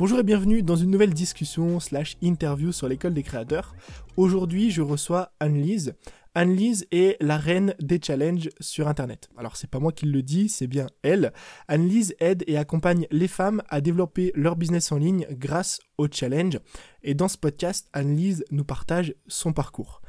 Bonjour et bienvenue dans une nouvelle discussion slash interview sur l'école des créateurs. Aujourd'hui, je reçois Anne-Lise. Anne-Lise est la reine des challenges sur Internet. Alors, c'est pas moi qui le dis, c'est bien elle. Anne-Lise aide et accompagne les femmes à développer leur business en ligne grâce aux challenges. Et dans ce podcast, Anne-Lise nous partage son parcours.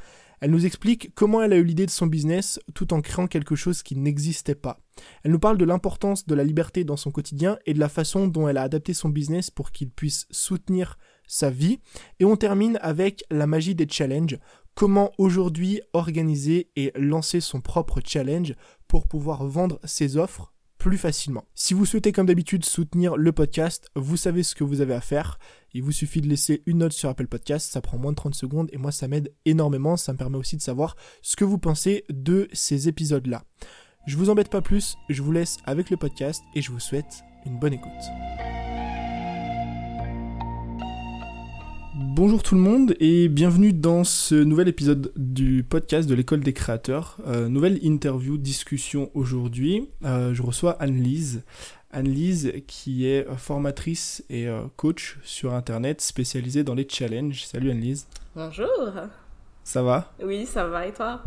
Elle nous explique comment elle a eu l'idée de son business tout en créant quelque chose qui n'existait pas. Elle nous parle de l'importance de la liberté dans son quotidien et de la façon dont elle a adapté son business pour qu'il puisse soutenir sa vie. Et on termine avec la magie des challenges. Comment aujourd'hui organiser et lancer son propre challenge pour pouvoir vendre ses offres plus facilement. Si vous souhaitez comme d'habitude soutenir le podcast, vous savez ce que vous avez à faire. Il vous suffit de laisser une note sur Apple Podcast, ça prend moins de 30 secondes et moi ça m'aide énormément, ça me permet aussi de savoir ce que vous pensez de ces épisodes-là. Je vous embête pas plus, je vous laisse avec le podcast et je vous souhaite une bonne écoute. Bonjour tout le monde et bienvenue dans ce nouvel épisode du podcast de l'école des créateurs. Euh, nouvelle interview, discussion aujourd'hui. Euh, je reçois Anne-Lise. Anne-Lise qui est formatrice et euh, coach sur Internet spécialisée dans les challenges. Salut Anne-Lise. Bonjour. Ça va? Oui, ça va et toi?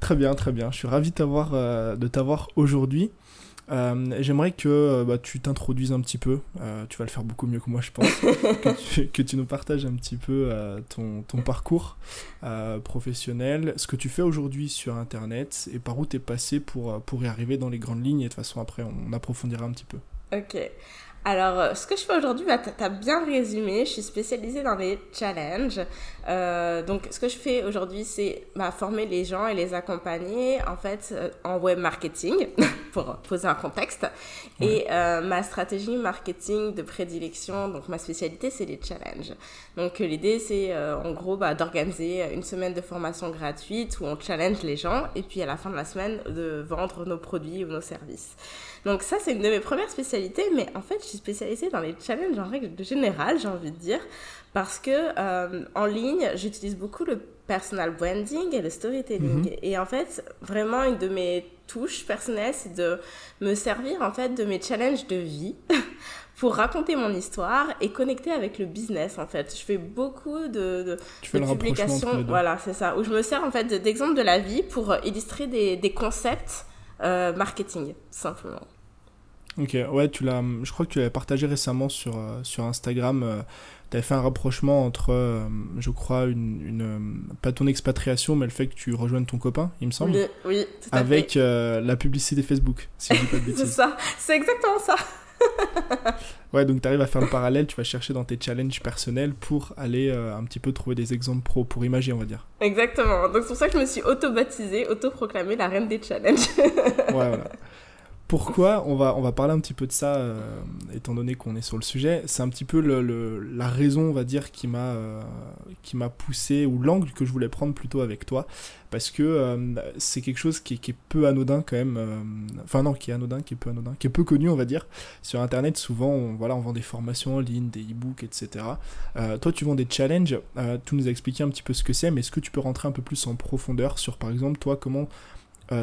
Très bien, très bien. Je suis ravi de t'avoir aujourd'hui. Euh, j'aimerais que euh, bah, tu t'introduises un petit peu, euh, tu vas le faire beaucoup mieux que moi je pense, que, tu, nous partages un petit peu ton, ton, parcours professionnel, ce que tu fais aujourd'hui sur Internet et par où tu es passé pour, pour y arriver dans les grandes lignes et de toute façon après on approfondira un petit peu. Ok. Alors, euh, ce que je fais aujourd'hui, bah, tu as bien résumé. Je suis spécialisée dans les challenges. Euh, donc, ce que je fais aujourd'hui, c'est bah, former les gens et les accompagner, en fait, euh, en web marketing, pour poser un contexte. Et ma stratégie marketing de prédilection, donc ma spécialité, c'est les challenges. Donc, l'idée, c'est en gros bah, d'organiser une semaine de formation gratuite où on challenge les gens et puis à la fin de la semaine, de vendre nos produits ou nos services. Donc ça, c'est une de mes premières spécialités, mais en fait, suis spécialisée dans les challenges en règle générale, j'ai envie de dire, parce que euh, en ligne, j'utilise beaucoup le personal branding et le storytelling. Mhm. Et en fait, vraiment, une de mes touches personnelles, c'est de me servir en fait de mes challenges de vie pour raconter mon histoire et connecter avec le business en fait. Je fais beaucoup de, de, publications, voilà, c'est ça, où je me sers en fait d'exemples de la vie pour illustrer des, des concepts euh, marketing, simplement. Ok, ouais, tu l'as, je crois que tu l'avais partagé récemment sur, euh, sur Instagram. Euh, tu avais fait un rapprochement entre, je crois, une, une, pas ton expatriation, mais le fait que tu rejoignes ton copain, il me semble. Oui, tout à Avec la publicité Facebook, si je dis pas de bêtises. c'est ça, c'est exactement ça. ouais, donc tu arrives à faire le parallèle, tu vas chercher dans tes challenges personnels pour aller euh, un petit peu trouver des exemples pro, pour imaginer, on va dire. Exactement. Donc c'est pour ça que je me suis auto-baptisée, auto-proclamée la reine des challenges. ouais, voilà. Pourquoi on va, parler un petit peu de ça, euh, étant donné qu'on est sur le sujet. C'est un petit peu la raison, on va dire, qui m'a euh, qui m'a poussé, ou l'angle que je voulais prendre plutôt avec toi, parce que euh, c'est quelque chose qui, est peu anodin quand même. enfin non, qui est anodin, qui est peu anodin, qui est peu connu, on va dire. Sur Internet, souvent, voilà, on vend des formations en ligne, des e-books, etc. toi, tu vends des challenges. tu nous as expliqué un petit peu ce que c'est, mais est-ce que tu peux rentrer un peu plus en profondeur sur, par exemple, toi, comment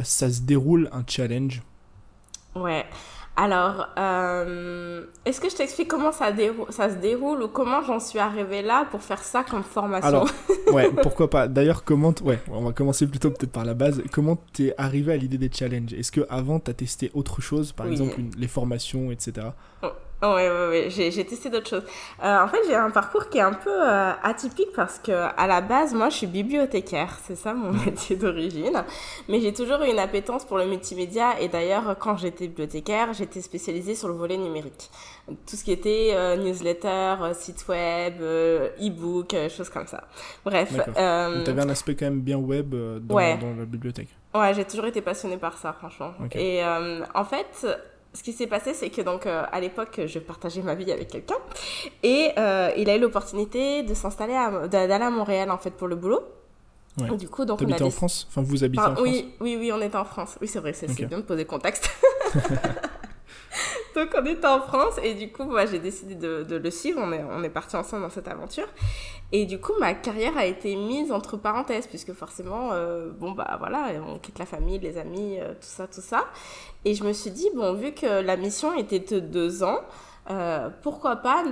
ça se déroule un challenge? Ouais. Alors, euh, est-ce que je t'explique comment ça, ça se déroule ou comment j'en suis arrivée là pour faire ça comme formation Alors, ouais, pourquoi pas. D'ailleurs, comment... Ouais, on va commencer plutôt peut-être par la base. Comment t'es arrivé à l'idée des challenges? Est-ce que avant t'as testé autre chose, par exemple les formations, etc. Oui, oui, oui, j'ai testé d'autres choses. Euh, en fait, j'ai un parcours qui est un peu euh, atypique parce que à la base, moi, je suis bibliothécaire, c'est ça mon métier d'origine. Mais j'ai toujours eu une appétence pour le multimédia et d'ailleurs, quand j'étais bibliothécaire, j'étais spécialisée sur le volet numérique. Tout ce qui était euh, newsletter, site web, e-book, choses comme ça. Bref. Euh, tu avais un aspect quand même bien web dans, dans la bibliothèque. Ouais, j'ai toujours été passionnée par ça, franchement. Et en fait ce qui s'est passé, c'est que donc euh, à l'époque, je partageais ma vie avec quelqu'un et euh, il a eu l'opportunité de s'installer, d'aller à Montréal en fait pour le boulot. Ouais. du coup, donc on a en France? Enfin, vous habitez en France? Oui, oui, oui, on est en France. Oui, c'est vrai, c'est bien de poser contexte. Donc on était en France et du coup moi j'ai décidé de, le suivre, on est, on est partis ensemble dans cette aventure. Et du coup ma carrière a été mise entre parenthèses puisque forcément, euh, bon bah voilà, on quitte la famille, les amis, euh, tout ça, tout ça. Et je me suis dit, bon vu que la mission était de deux ans, euh, pourquoi pas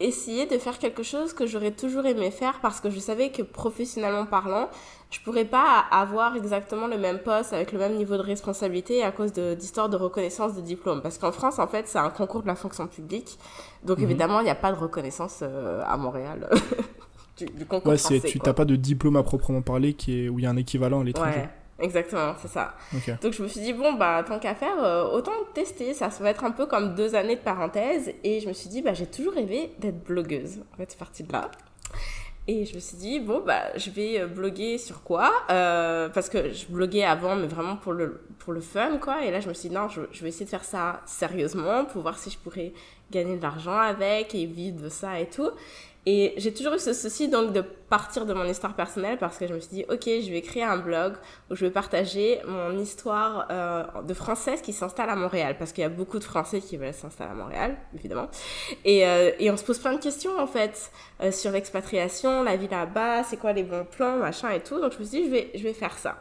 essayer de faire quelque chose que j'aurais toujours aimé faire parce que je savais que professionnellement parlant, je pourrais pas avoir exactement le même poste avec le même niveau de responsabilité à cause d'histoires de, reconnaissance de diplôme. Parce qu'en France, en fait, c'est un concours de la fonction publique. Donc mhm. évidemment, il n'y a pas de reconnaissance euh, à Montréal. du, du, concours ouais, tu n'as pas de diplôme à proprement parler qui est, où il y a un équivalent à l'étranger. Ouais. Exactement, c'est ça. Donc je me suis dit, bon, bah, tant qu'à faire, euh, autant tester. Ça, ça va être un peu comme deux années de parenthèse. Et je me suis dit, bah, j'ai toujours rêvé d'être blogueuse. En fait, c'est parti de là. Et je me suis dit, bon, bah, je vais euh, bloguer sur quoi euh, Parce que je bloguais avant, mais vraiment pour le, pour le fun, quoi. Et là, je me suis dit, non, je, je vais essayer de faire ça sérieusement pour voir si je pourrais gagner de l'argent avec et vivre de ça et tout. Et j'ai toujours eu ce souci donc de partir de mon histoire personnelle parce que je me suis dit, ok, je vais créer un blog où je vais partager mon histoire euh, de française qui s'installe à Montréal parce qu'il y a beaucoup de Français qui veulent s'installer à Montréal, évidemment. Et, euh, et, on se pose plein de questions en fait euh, sur l'expatriation, la vie là-bas, c'est quoi les bons plans, machin et tout. Donc je me suis dit, je vais, je vais faire ça.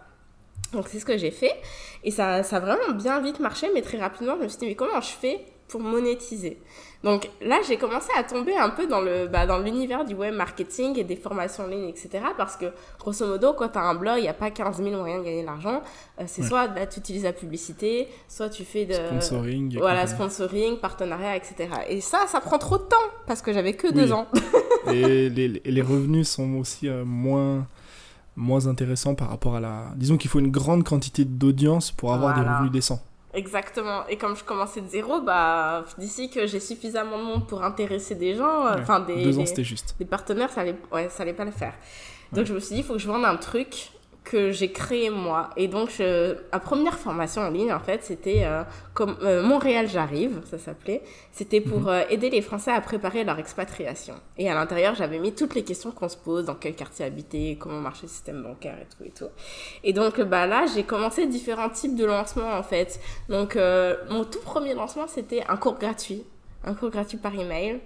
Donc c'est ce que j'ai fait et ça, ça a vraiment bien vite marché, mais très rapidement je me suis dit, mais comment je fais pour monétiser donc là, j'ai commencé à tomber un peu dans le bah, dans l'univers du web marketing et des formations en ligne, etc. Parce que, grosso modo, quand tu as un blog, il n'y a pas 15 000 moyens de gagner de l'argent. Euh, c'est soit là, tu utilises la publicité, soit tu fais de... Sponsoring. Voilà, sponsoring, partenariat, etc. Et ça, ça prend trop de temps parce que j'avais que deux ans. et les, les, revenus sont aussi euh, moins moins intéressants par rapport à la... Disons qu'il faut une grande quantité d'audience pour avoir des revenus décents. Exactement. Et comme je commençais de zéro, bah, d'ici que j'ai suffisamment de monde pour intéresser des gens, euh, enfin des, partenaires, ça allait, ouais, ça allait pas le faire. Donc je me suis dit, il faut que je vende un truc que j'ai créé moi. Et donc, je, ma première formation en ligne, en fait, c'était euh, comme euh, Montréal j'arrive, ça s'appelait. C'était pour mhm. euh, aider les Français à préparer leur expatriation. Et à l'intérieur, j'avais mis toutes les questions qu'on se pose, dans quel quartier habiter, comment marcher le système bancaire et tout et tout. Et donc, bah là, j'ai commencé différents types de lancements, en fait. Donc, mon tout premier lancement, c'était un cours gratuit. Un cours gratuit par email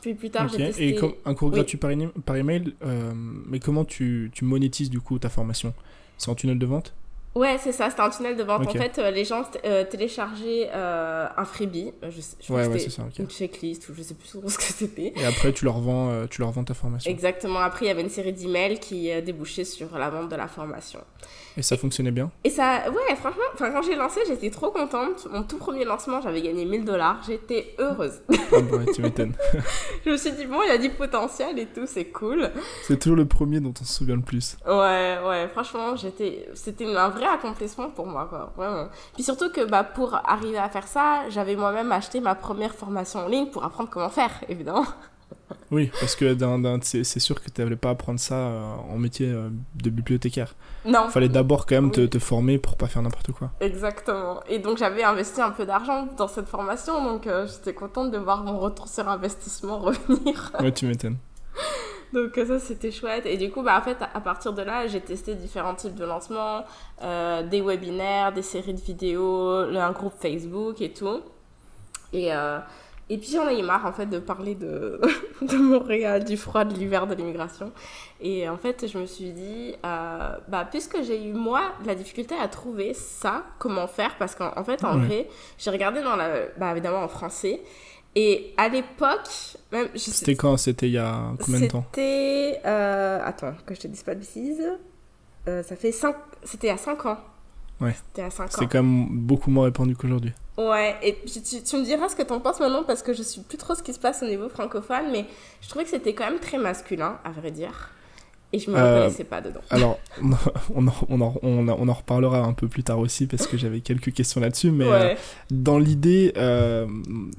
puis plus tard, j'ai testé... Et un cours gratuit par, par email, euh, mais comment tu, tu monétises du coup ta formation? C'est en tunnel de vente? Ouais, c'est ça, c'était un tunnel de vente. En fait, euh, les gens euh, téléchargeaient un freebie, je, je ouais, ouais, ça, une checklist, ou je sais plus trop ce que c'était. Et après, tu leur, vends, tu leur vends ta formation. Exactement. Après, il y avait une série d'emails qui débouchaient sur la vente de la formation. Et ça fonctionnait bien Et ça, ouais, franchement, quand j'ai lancé, j'étais trop contente. Mon tout premier lancement, j'avais gagné 1000 dollars. J'étais heureuse. Ah bah, tu m'étonnes. je me suis dit, bon, il y a du potentiel et tout, c'est cool. C'est toujours le premier dont on se souvient le plus. Ouais, ouais, franchement, j'étais... c'était un vrai accomplissement pour moi, quoi, vraiment. Puis surtout que bah, pour arriver à faire ça, j'avais moi-même acheté ma première formation en ligne pour apprendre comment faire, évidemment. Oui, parce que c'est sûr que tu n'allais pas apprendre ça euh, en métier euh, de bibliothécaire. Non. Il fallait d'abord quand même te, te, former pour pas faire n'importe quoi. Exactement. Et donc j'avais investi un peu d'argent dans cette formation, donc euh, j'étais contente de voir mon retour sur investissement revenir. ouais, tu m'étonnes. donc ça c'était chouette. Et du coup, bah, en fait, à partir de là, j'ai testé différents types de lancements, des webinaires, des séries de vidéos, un groupe Facebook et tout. Et et puis j'en ai eu marre en fait de parler de, de Montréal, du froid, de l'hiver, de l'immigration. Et en fait, je me suis dit, euh, bah, puisque j'ai eu moi la difficulté à trouver ça, comment faire Parce qu'en fait, en vrai, j'ai regardé dans la, bah, évidemment en français. Et à l'époque, même. C'était quand? C'était il y a combien de temps? C'était. Euh, attends, que je te dise pas de bêtises. Euh, ça fait 5. C'était à 5 ans. Ouais. C'était à 5 ans. C'est quand même beaucoup moins répandu qu'aujourd'hui. Ouais, et tu, tu, me diras ce que t'en penses maintenant parce que je suis plus trop ce qui se passe au niveau francophone, mais je trouvais que c'était quand même très masculin, à vrai dire. Et je me euh, reconnaissais pas dedans. Alors, on en, on, en, on, en, reparlera un peu plus tard aussi parce que j'avais quelques questions là-dessus, mais euh, dans l'idée, euh,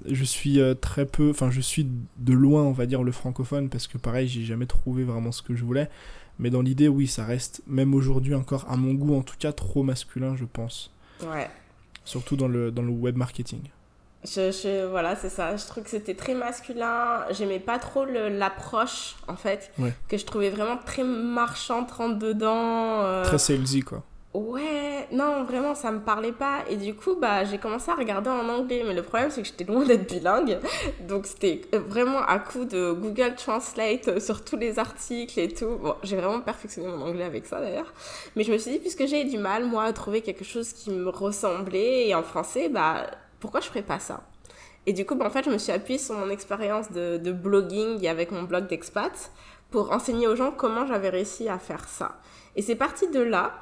je suis très peu, enfin, je suis de loin, on va dire, le francophone parce que pareil, j'ai jamais trouvé vraiment ce que je voulais. Mais dans l'idée, oui, ça reste, même aujourd'hui encore, à mon goût en tout cas, trop masculin, je pense. Ouais. Surtout dans le, dans le web marketing. Je, voilà, c'est ça. Je trouve que c'était très masculin. J'aimais pas trop l'approche, en fait. Que je trouvais vraiment très marchande, rentre dedans. Euh. Très salesy, quoi. Ouais, non, vraiment, ça me parlait pas. Et du coup, bah, j'ai commencé à regarder en anglais. Mais le problème, c'est que j'étais loin d'être bilingue. Donc, c'était vraiment à coup de Google Translate sur tous les articles et tout. Bon, j'ai vraiment perfectionné mon anglais avec ça, d'ailleurs. Mais je me suis dit, puisque j'ai du mal, moi, à trouver quelque chose qui me ressemblait, et en français, bah, pourquoi je ferais pas ça? Et du coup, bah, en fait, je me suis appuyée sur mon expérience de, de blogging avec mon blog d'expat pour enseigner aux gens comment j'avais réussi à faire ça. Et c'est parti de là.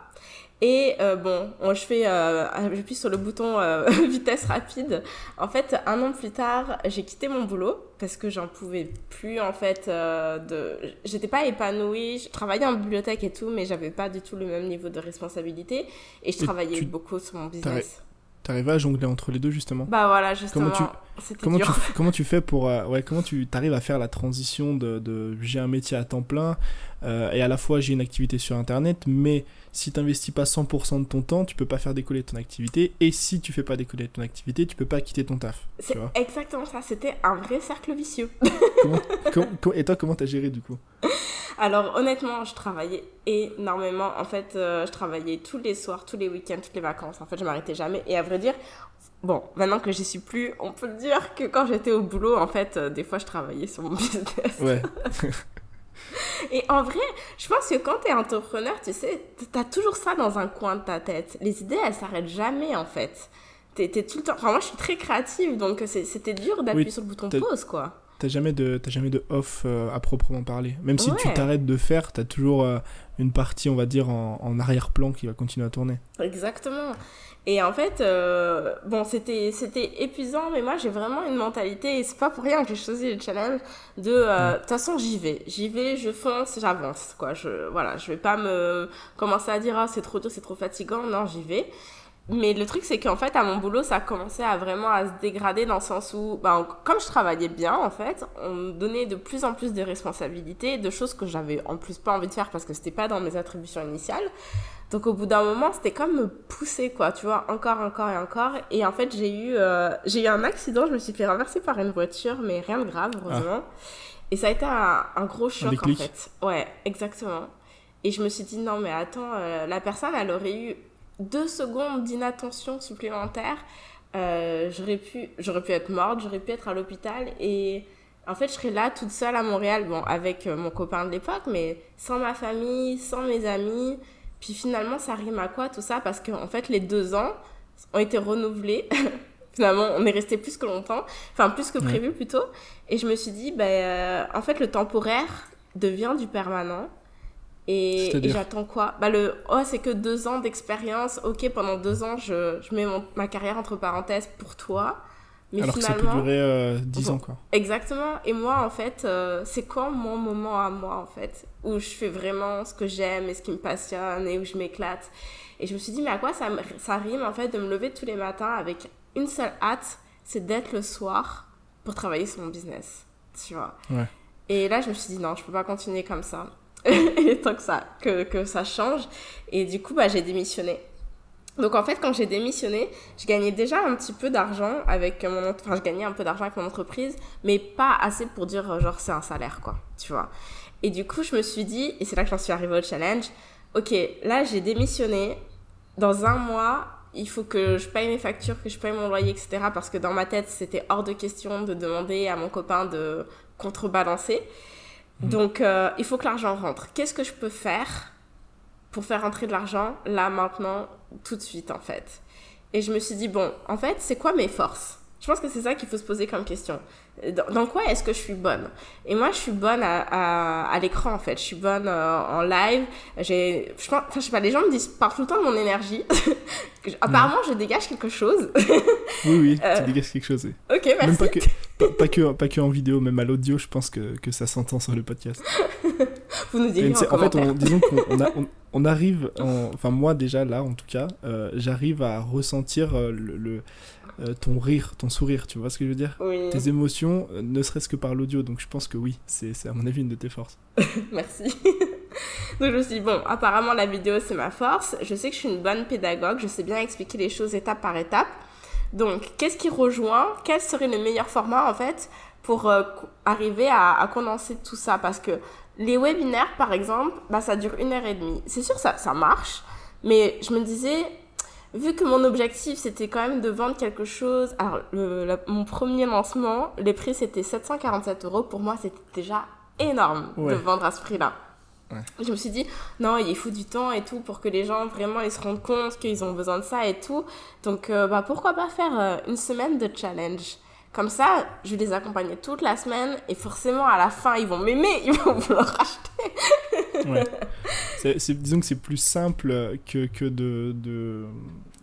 Et euh, bon, je fais, euh, j'appuie sur le bouton euh, vitesse rapide. En fait, un an plus tard, j'ai quitté mon boulot parce que j'en pouvais plus en fait. de, j'étais pas épanouie. Je travaillais en bibliothèque et tout, mais j'avais pas du tout le même niveau de responsabilité. Et je travaillais beaucoup sur mon business. T'arrives à jongler entre les deux justement? Bah voilà, justement. Comment tu, comment, Tu, comment tu fais pour. ouais, comment tu arrives à faire la transition de, de j'ai un métier à temps plein et à la fois j'ai une activité sur internet, mais si tu n'investis pas 100% de ton temps, tu peux pas faire décoller ton activité. Et si tu fais pas décoller ton activité, tu peux pas quitter ton taf. C'est exactement ça. C'était un vrai cercle vicieux. et toi, comment t'as géré du coup? Alors honnêtement, je travaillais énormément. En fait, euh, je travaillais tous les soirs, tous les week-ends, toutes les vacances. En fait, je m'arrêtais jamais. Et à vrai dire, bon, maintenant que j'y suis plus, on peut dire que quand j'étais au boulot, en fait, euh, des fois, je travaillais sur mon business. Ouais. Et en vrai, je pense que quand tu es entrepreneur, tu sais, tu as toujours ça dans un coin de ta tête. Les idées, elles s'arrêtent jamais en fait. Tu es, tout le temps. Enfin, moi, je suis très créative, donc c'était dur d'appuyer sur le bouton pause, quoi. T'as jamais de jamais de off euh, à proprement parler. Même si tu t'arrêtes de faire, t'as toujours euh, une partie, on va dire, en, en arrière-plan qui va continuer à tourner. Exactement. Et en fait, euh, bon, c'était, c'était épuisant, mais moi, j'ai vraiment une mentalité, et c'est pas pour rien que j'ai choisi le challenge, de, de toute façon, j'y vais. J'y vais, je fonce, j'avance, quoi. Je, voilà, je vais pas me commencer à dire, ah, c'est trop dur, c'est trop fatigant. Non, j'y vais. Mais le truc, c'est qu'en fait, à mon boulot, ça a commencé à vraiment à se dégrader dans le sens où, ben, comme je travaillais bien, en fait, on me donnait de plus en plus de responsabilités, de choses que j'avais en plus pas envie de faire parce que c'était pas dans mes attributions initiales. Donc au bout d'un moment, c'était comme me pousser, quoi, tu vois, encore, encore et encore. Et en fait, j'ai eu, euh, j'ai eu un accident, je me suis fait renverser par une voiture, mais rien de grave, heureusement. Et ça a été un, gros choc, en fait. Ouais, exactement. Et je me suis dit, non, mais attends, euh, la personne, elle aurait eu deux secondes d'inattention supplémentaire. Euh, j'aurais pu, pu être morte, j'aurais pu être à l'hôpital et en fait, je serais là toute seule à Montréal, bon, avec mon copain de l'époque, mais sans ma famille, sans mes amis, puis finalement, ça rime à quoi tout ça? Parce qu'en en fait, les deux ans ont été renouvelés. finalement, on est resté plus que longtemps, enfin plus que prévu plutôt. Et je me suis dit, ben, euh, en fait, le temporaire devient du permanent. Et, j'attends quoi? Bah le oh c'est que deux ans d'expérience. Ok pendant deux ans je, je mets ma carrière entre parenthèses pour toi. Mais Alors que ça peut durer euh, 10 ans, quoi. Exactement. Et moi, en fait, euh, c'est quand mon moment à moi, en fait, où je fais vraiment ce que j'aime et ce qui me passionne et où je m'éclate. Et je me suis dit, mais à quoi ça, ça rime, en fait, de me lever tous les matins avec une seule hâte, c'est d'être le soir pour travailler sur mon business, tu vois? Ouais. Et là, je me suis dit, non, je peux pas continuer comme ça. et tant que ça, que, que ça change. Et du coup, bah, j'ai démissionné. Donc en fait, quand j'ai démissionné, je gagnais déjà un petit peu d'argent avec mon enfin je gagnais un peu d'argent avec mon entreprise, mais pas assez pour dire euh, genre c'est un salaire quoi, tu vois. Et du coup, je me suis dit et c'est là que j'en suis arrivée au challenge. OK, là j'ai démissionné dans un mois, il faut que je paye mes factures, que je paye mon loyer, etc. Parce que dans ma tête, c'était hors de question de demander à mon copain de contrebalancer. Mmh. Donc, euh, il faut que l'argent rentre. Qu'est-ce que je peux faire pour faire rentrer de l'argent là, maintenant, tout de suite, en fait? Et je me suis dit, bon, en fait, c'est quoi mes forces? Je pense que c'est ça qu'il faut se poser comme question. Dans, quoi est-ce que je suis bonne? Et moi, je suis bonne à, à, l'écran, en fait. Je suis bonne euh, en live. J'ai, je pense, enfin, je sais pas, les gens me disent, parlent tout le temps de mon énergie. Apparemment, je dégage quelque chose. oui, oui, euh, tu dégages quelque chose. Ok, merci. Même pas que, pas, que, pas que en vidéo, même à l'audio, je pense que, que ça s'entend sur le podcast. Vous nous direz en, en fait, on, disons qu'on on, arrive, enfin moi déjà là, en tout cas, euh, j'arrive à ressentir le euh, ton rire, ton sourire, tu vois ce que je veux dire? Tes émotions, euh, ne serait-ce que par l'audio. Donc je pense que oui, c'est à mon avis une de tes forces. Merci. donc je me suis dit, bon, apparemment la vidéo c'est ma force. Je sais que je suis une bonne pédagogue, je sais bien expliquer les choses étape par étape. Donc qu'est-ce qui rejoint? Quel serait le meilleur format en fait pour euh, arriver à, condenser tout ça? Parce que les webinaires par exemple, bah, ça dure une heure et demie. C'est sûr, ça, ça marche. Mais je me disais, vu que mon objectif c'était quand même de vendre quelque chose, alors mon premier lancement, les prix c'était 747 euros. Pour moi, c'était déjà énorme de vendre à ce prix-là. Je me suis dit, non, il faut du temps et tout pour que les gens vraiment ils se rendent compte qu'ils ont besoin de ça et tout. Donc, euh, bah, pourquoi pas faire euh, une semaine de challenge Comme ça, je vais les accompagner toute la semaine et forcément, à la fin, ils vont m'aimer, ils vont vouloir acheter. ouais. Disons que c'est plus simple que, que de, de,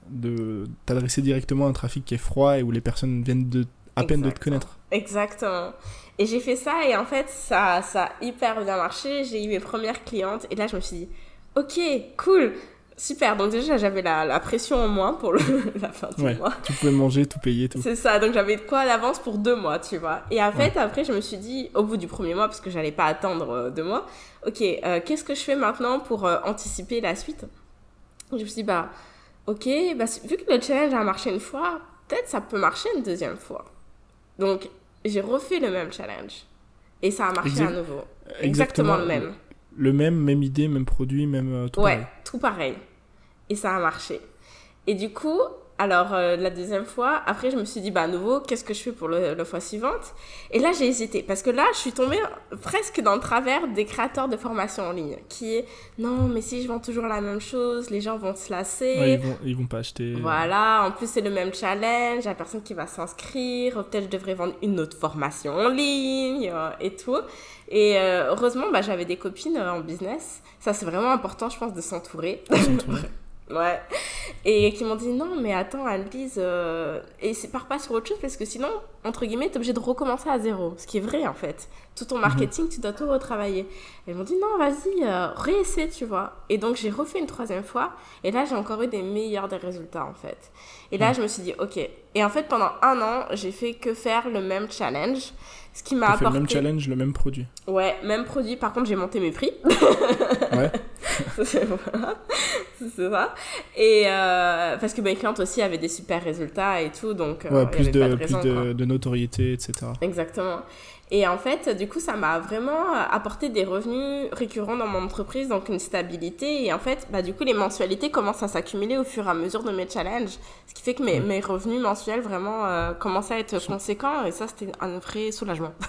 de t'adresser directement à un trafic qui est froid et où les personnes viennent de, à peine de te connaître. Exactement. Et j'ai fait ça et en fait, ça, ça a hyper bien marché. J'ai eu mes premières clientes et là, je me suis dit, ok, cool. Super, donc déjà j'avais la, la, pression en moins pour le, la fin du ouais, mois. Tu pouvais manger, tout payer, tout. C'est ça, donc j'avais de quoi à l'avance pour deux mois, tu vois. Et en fait, après, je me suis dit, au bout du premier mois, parce que j'allais pas attendre euh, deux mois, ok, euh, qu'est-ce que je fais maintenant pour euh, anticiper la suite? Je me suis dit, bah, ok, bah, vu que le challenge a marché une fois, peut-être ça peut marcher une deuxième fois. Donc, j'ai refait le même challenge. Et ça a marché Exact- à nouveau. Exactement, Exactement le même. Le même, même idée, même produit, même euh, tout Ouais, pareil. tout pareil. Et ça a marché. Et du coup, alors euh, la deuxième fois, après je me suis dit, bah à nouveau, qu'est-ce que je fais pour le, la fois suivante? Et là j'ai hésité, parce que là je suis tombée presque dans le travers des créateurs de formation en ligne, qui est, non mais si je vends toujours la même chose, les gens vont se lasser. Ouais, ils, vont, ils vont pas acheter. Voilà, en plus c'est le même challenge, la personne qui va s'inscrire, peut-être je devrais vendre une autre formation en ligne euh, et tout. Et euh, heureusement, bah, j'avais des copines en business. Ça c'est vraiment important, je pense, de s'entourer. ouais. Et qui m'ont dit non, mais attends, Anne-Lise, euh... et c'est pars pas sur autre chose parce que sinon, entre guillemets, t'es obligé de recommencer à zéro. Ce qui est vrai en fait. Tout ton marketing, tu dois tout retravailler. Elles m'ont dit non, vas-y, euh, réessaie, tu vois. Et donc j'ai refait une troisième fois. Et là, j'ai encore eu des meilleurs des résultats en fait. Et là, je me suis dit ok. Et en fait, pendant un an, j'ai fait que faire le même challenge. Ce qui m'a fait apporté. le même challenge, le même produit. Ouais, même produit. Par contre, j'ai monté mes prix. Ouais. c'est voilà. Ça. Et euh, parce que mes clientes aussi avaient des super résultats et tout, donc euh, Ouais, y plus, pas de, raison, plus de notoriété, etc. Exactement. Et en fait, du coup, ça m'a vraiment apporté des revenus récurrents dans mon entreprise, donc une stabilité. Et en fait, bah, du coup, les mensualités commencent à s'accumuler au fur et à mesure de mes challenges. Ce qui fait que mes, mes revenus mensuels vraiment euh, commençaient à être conséquents. Et ça, c'était un vrai soulagement.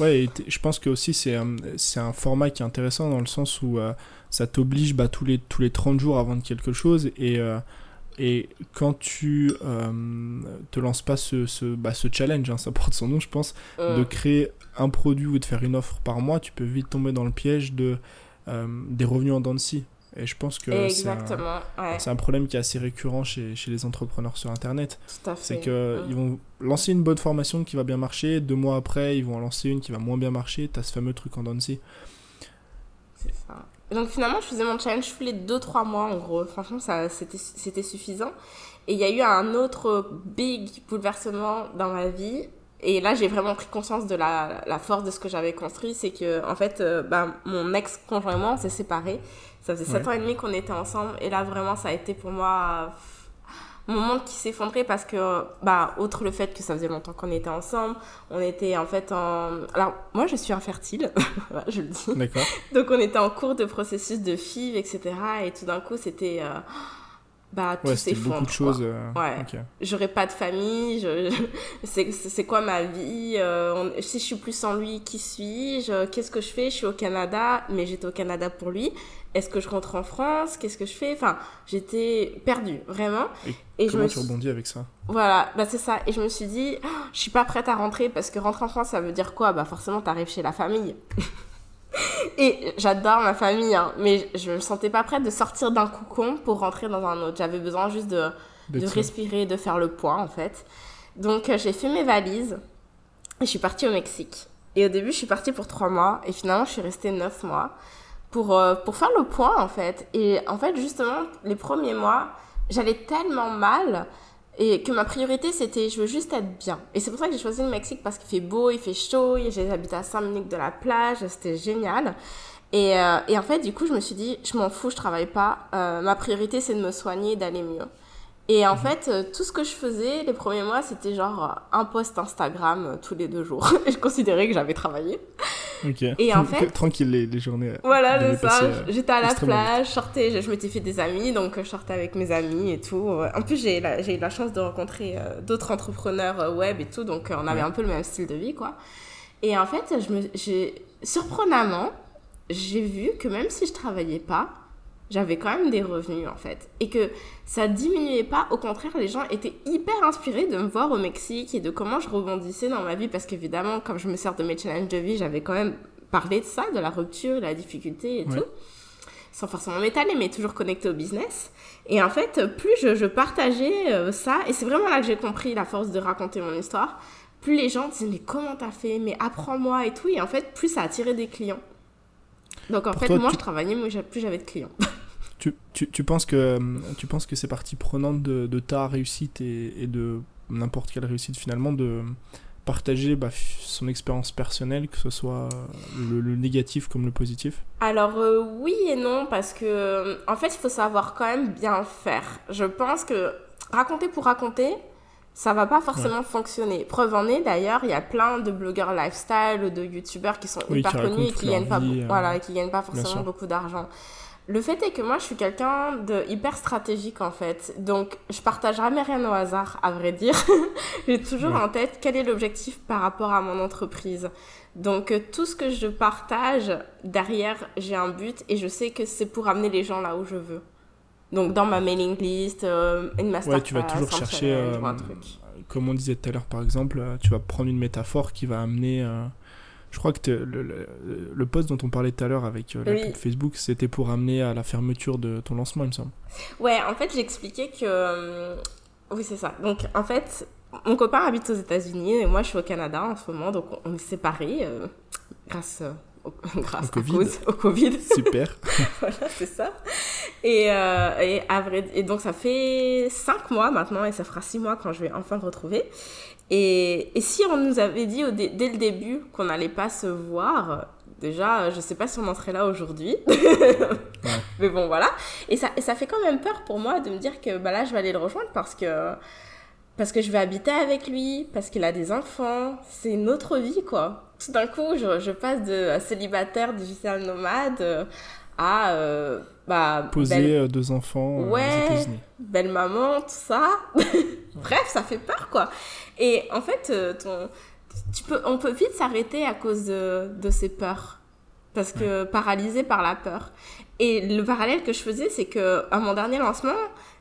Ouais, et je pense que aussi c'est un, un format qui est intéressant dans le sens où euh, ça t'oblige bah, tous, les, tous les 30 jours à vendre quelque chose et, euh, et quand tu euh, te lances pas ce, ce, bah, ce challenge, hein, ça porte son nom je pense, de Mm. créer un produit ou de faire une offre par mois, tu peux vite tomber dans le piège de, euh, des revenus en dents de scie. Et je pense que c'est un, ouais, problème qui est assez récurrent chez, chez les entrepreneurs sur Internet. C'est que Mm. ils vont lancer une bonne formation qui va bien marcher, deux mois après, ils vont en lancer une qui va moins bien marcher, t'as ce fameux truc en dents de scie. C'est ça. Donc finalement, je faisais mon challenge tous les 2-3 mois en gros. Franchement, ça, c'était, c'était suffisant. Et il y a eu un autre big bouleversement dans ma vie. Et là, j'ai vraiment pris conscience de la, la force de ce que j'avais construit. C'est que, en fait, euh, ben, mon ex-conjoint et moi, on s'est séparés. Ça faisait 7 Ouais. ans et demi qu'on était ensemble. Et là, vraiment, ça a été pour moi euh, mon monde qui s'effondrait parce que, bah, outre le fait que ça faisait longtemps qu'on était ensemble, on était en fait en. Alors, moi, je suis infertile, je le dis. D'accord Donc on était en cours de processus de FIV, etc. Et tout d'un coup, c'était... euh, bah, Ouais, s'effondre. beaucoup de choses. euh, Ouais. J'aurais pas de famille, je... je- c'est quoi ma vie euh, on- Si je suis plus sans lui, qui suis-je Qu'est-ce que je fais Je suis au Canada, mais j'étais au Canada pour lui. Est-ce que je rentre en France Qu'est-ce que je fais? Enfin, j'étais perdue, vraiment. Et Et je Comment me tu rebondis avec ça? Voilà, bah c'est ça. Et je me suis dit, Oh, je suis pas prête à rentrer parce que rentrer en France, ça veut dire quoi? Bah forcément, t'arrives chez la famille. Et j'adore ma famille, hein, mais je me sentais pas prête de sortir d'un cocon pour rentrer dans un autre. J'avais besoin juste de, de respirer, de faire le point en fait. Donc euh, j'ai fait mes valises et je suis partie au Mexique. Et au début, je suis partie pour trois mois et finalement, je suis restée neuf mois pour, euh, pour faire le point en fait. Et en fait, justement, les premiers mois, j'allais tellement mal et que ma priorité c'était je veux juste être bien. Et c'est pour ça que j'ai choisi le Mexique parce qu'il fait beau, il fait chaud, j'habite à 5 minutes de la plage, c'était génial. Et, euh, et en fait, du coup, je me suis dit, je m'en fous, je travaille pas. Euh, ma priorité, c'est de me soigner, d'aller mieux. Et en fait, euh, tout ce que je faisais les premiers mois, c'était genre un post Instagram tous les deux jours. Je considérais que j'avais travaillé. Ok. Et en fait- Tranquille les, les journées. euh, Voilà, c'est ça. euh, J'étais à la plage, je sortais, je, je m'étais fait des amis, donc euh, je sortais avec mes amis et tout. En plus, j'ai eu la chance de rencontrer euh, d'autres entrepreneurs euh, web et tout, donc euh, on avait Ouais. un peu le même style de vie, quoi. Et en fait, je me, j'ai, surprenamment, j'ai vu que même si je travaillais pas, j'avais quand même des revenus en fait. Et que ça diminuait pas, au contraire, les gens étaient hyper inspirés de me voir au Mexique et de comment je rebondissais dans ma vie parce qu'évidemment, comme je me sers de mes challenges de vie, j'avais quand même parlé de ça, de la rupture, de la difficulté et tout. Sans forcément m'étaler, mais toujours connecté au business. Et en fait, plus je, partageais euh, ça, et c'est vraiment là que j'ai compris la force de raconter mon histoire, plus les gens disaient mais comment t'as fait, mais apprends-moi et tout. Et en fait, plus ça attirait des clients. Donc en fait, moi je travaillais, mais plus j'avais de clients. Tu, tu, tu, penses que, tu penses que c'est partie prenante de, de, ta réussite et, et de n'importe quelle réussite finalement de partager bah, son expérience personnelle, que ce soit le, négatif comme le positif? Alors euh, oui et non, parce que euh, en fait il faut savoir quand même bien faire. Je pense que raconter pour raconter, ça va pas forcément fonctionner. Preuve en est d'ailleurs, il y a plein de blogueurs lifestyle ou de youtubeurs qui sont hyper connus et qui gagnent pas, euh, voilà, qui gagnent pas forcément beaucoup d'argent. Le fait est que moi, je suis quelqu'un de hyper stratégique en fait. Donc, je partage jamais rien au hasard, à vrai dire. J'ai toujours en tête quel est l'objectif par rapport à mon entreprise. Donc, euh, tout ce que je partage, derrière, j'ai un but et je sais que c'est pour amener les gens là où je veux. Donc, dans ma mailing list, euh, une masterclass, ouais, tu vas toujours chercher, euh, comme on disait tout à l'heure par exemple, tu vas prendre une métaphore qui va amener je crois que le, le, le, post dont on parlait tout à l'heure avec euh, la pub Facebook, c'était pour amener à la fermeture de ton lancement, il me semble. Ouais, en fait, j'expliquais que. Euh, oui, c'est ça. Donc, en fait, mon copain habite aux États-Unis et moi, je suis au Canada en ce moment, donc on est séparés euh, grâce. Au, grâce au COVID. au Covid. Super. voilà, c'est ça. Et, et, à vrai, et donc, ça fait 5 mois maintenant et ça fera 6 mois quand je vais enfin le retrouver. Et, et, si on nous avait dit dès le début qu'on n'allait pas se voir, déjà, je sais pas si on en serait là aujourd'hui. Mais bon, voilà. Et ça, et ça fait quand même peur pour moi de me dire que bah là, je vais aller le rejoindre parce que, parce que je vais habiter avec lui, parce qu'il a des enfants. C'est une autre vie, quoi. Tout d'un coup, je, je, passe de célibataire digital nomade à euh, bah, poser euh, deux enfants euh, belle maman, tout ça. Bref, ça fait peur, quoi. Et en fait, ton, tu peux, on peut vite s'arrêter à cause de, de ces peurs. Parce que paralysé par la peur. Et le parallèle que je faisais, c'est que à mon dernier lancement,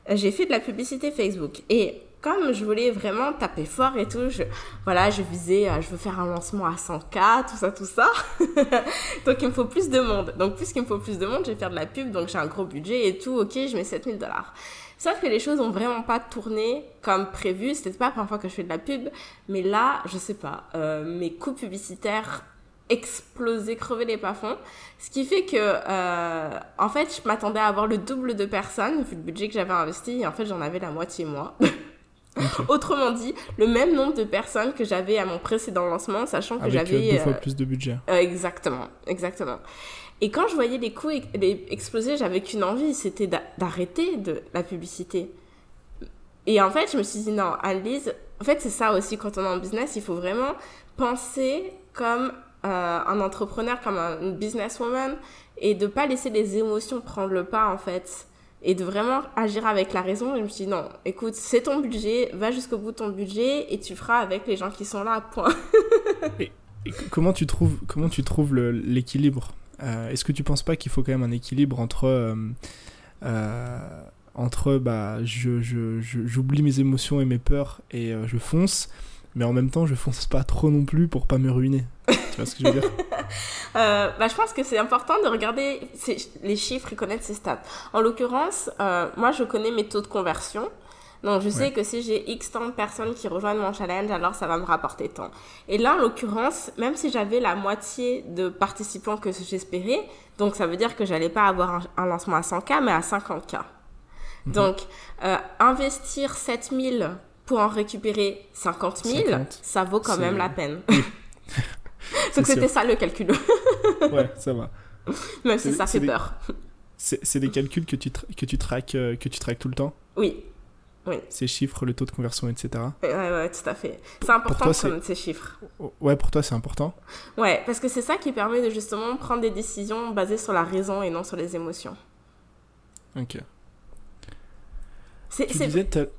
j'ai fait de la publicité Facebook. Et comme je voulais vraiment taper fort et tout, je, voilà, je visais, je veux faire un lancement à 100K, tout ça, tout ça. donc, il me faut plus de monde. Donc, puisqu'il me faut plus de monde, je vais faire de la pub, donc j'ai un gros budget et tout. Ok, je mets 7000 dollars. Sauf que les choses ont vraiment pas tourné comme prévu. C'était pas la première fois que je fais de la pub, mais là, je sais pas, euh, mes coûts publicitaires explosaient, crevaient les plafonds. Ce qui fait que, euh, en fait, je m'attendais à avoir le double de personnes, vu le budget que j'avais investi, et en fait, j'en avais la moitié Autrement dit, le même nombre de personnes que j'avais à mon précédent lancement, sachant que j'avais... deux fois plus de budget. exactement, exactement. Et quand je voyais les coûts exploser, j'avais qu'une envie, c'était d'arrêter de la publicité. Et en fait, je me suis dit, non, Alice, en fait, c'est ça aussi, quand on est en business, il faut vraiment penser comme euh, un entrepreneur, comme une businesswoman, et de pas laisser les émotions prendre le pas, en fait. Et de vraiment agir avec la raison. Je me suis dit, non, écoute, c'est ton budget, va jusqu'au bout de ton budget, et tu feras avec les gens qui sont là, point. comment tu trouves, l'équilibre? Euh, est-ce que tu penses pas qu'il faut quand même un équilibre entre euh, euh, entre bah je, j'oublie mes émotions et mes peurs et je fonce mais en même temps je fonce pas trop non plus pour pas me ruiner tu vois ce que je veux dire bah, je pense que c'est important de regarder les chiffres et connaître ses stats en l'occurrence moi je connais mes taux de conversion donc, je sais que si j'ai X tant de personnes qui rejoignent mon challenge, alors ça va me rapporter tant. Et là, en l'occurrence, même si j'avais la moitié de participants que j'espérais, donc ça veut dire que j'allais pas avoir un, lancement à 100K, mais à 50K. Mhm. Donc, euh, investir 7000 pour en récupérer 50 000, ça vaut quand même la peine. donc, c'était ça le calcul. ouais, ça va. Même si ça fait peur. C'est des calculs que tu, que, tu traques, euh, que tu traques tout le temps? Oui, oui. Ces chiffres, le taux de conversion, etc. Ouais, ouais, tout à fait. C'est important de connaître ces chiffres. Ouais, pour toi, c'est important Ouais, parce que c'est ça qui permet de justement prendre des décisions basées sur la raison et non sur les émotions. Ok. C'est,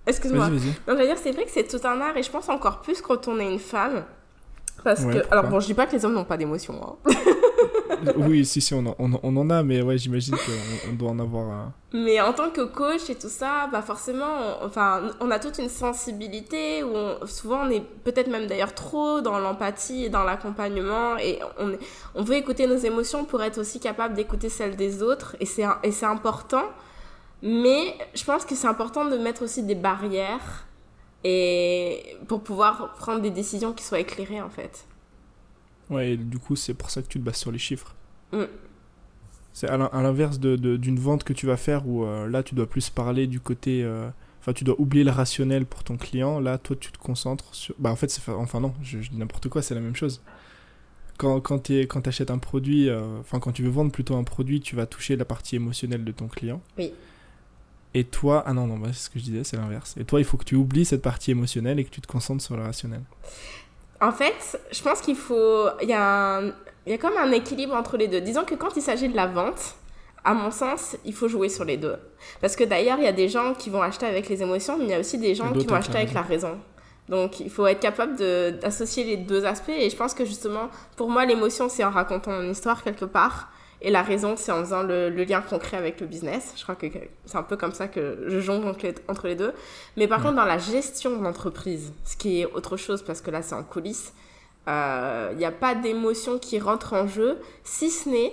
Excuse-moi. Non, dire, c'est vrai que c'est tout un art et je pense encore plus quand on est une femme. Parce que, alors bon, je dis pas que les hommes n'ont pas d'émotions. Hein. oui, si, si, on en, on, on en a, mais ouais, j'imagine qu'on on doit en avoir un. Mais en tant que coach et tout ça, bah forcément, on, enfin, on a toute une sensibilité où on- souvent on est peut-être même d'ailleurs trop dans l'empathie et dans l'accompagnement et on, on veut écouter nos émotions pour être aussi capable d'écouter celles des autres et c'est et c'est important. Mais je pense que c'est important de mettre aussi des barrières et pour pouvoir prendre des décisions qui soient éclairées en fait. Ouais, et du coup, c'est pour ça que tu te bases sur les chiffres. Mm. C'est à l'in- à l'inverse de- de- d'une vente que tu vas faire où euh, là, tu dois plus parler du côté. euh, Enfin, tu dois oublier le rationnel pour ton client. Là, toi, tu te concentres sur. Bah, en fait, c'est. Enfin, non, je, je dis n'importe quoi, c'est la même chose. Quand, quand tu achètes un produit, euh, enfin, quand tu veux vendre plutôt un produit, tu vas toucher la partie émotionnelle de ton client. Oui. Et toi, ah non, non, bah, c'est ce que je disais, c'est l'inverse. Et toi, il faut que tu oublies cette partie émotionnelle et que tu te concentres sur le rationnel. En fait, je pense qu'il faut. Il y, a il y a comme un équilibre entre les deux. Disons que quand il s'agit de la vente, à mon sens, il faut jouer sur les deux. Parce que d'ailleurs, il y a des gens qui vont acheter avec les émotions, mais il y a aussi des gens qui vont acheter avec la raison. Donc, il faut être capable d'associer les deux aspects. Et je pense que justement, pour moi, l'émotion, c'est en racontant une histoire quelque part. Et la raison, c'est en faisant le, le lien concret avec le business. Je crois que c'est un peu comme ça que je jongle entre les, deux. Mais par Ouais. contre, dans la gestion d'entreprise, ce qui est autre chose parce que là, c'est en coulisses, euh, il n'y a pas d'émotion qui rentre en jeu, si ce n'est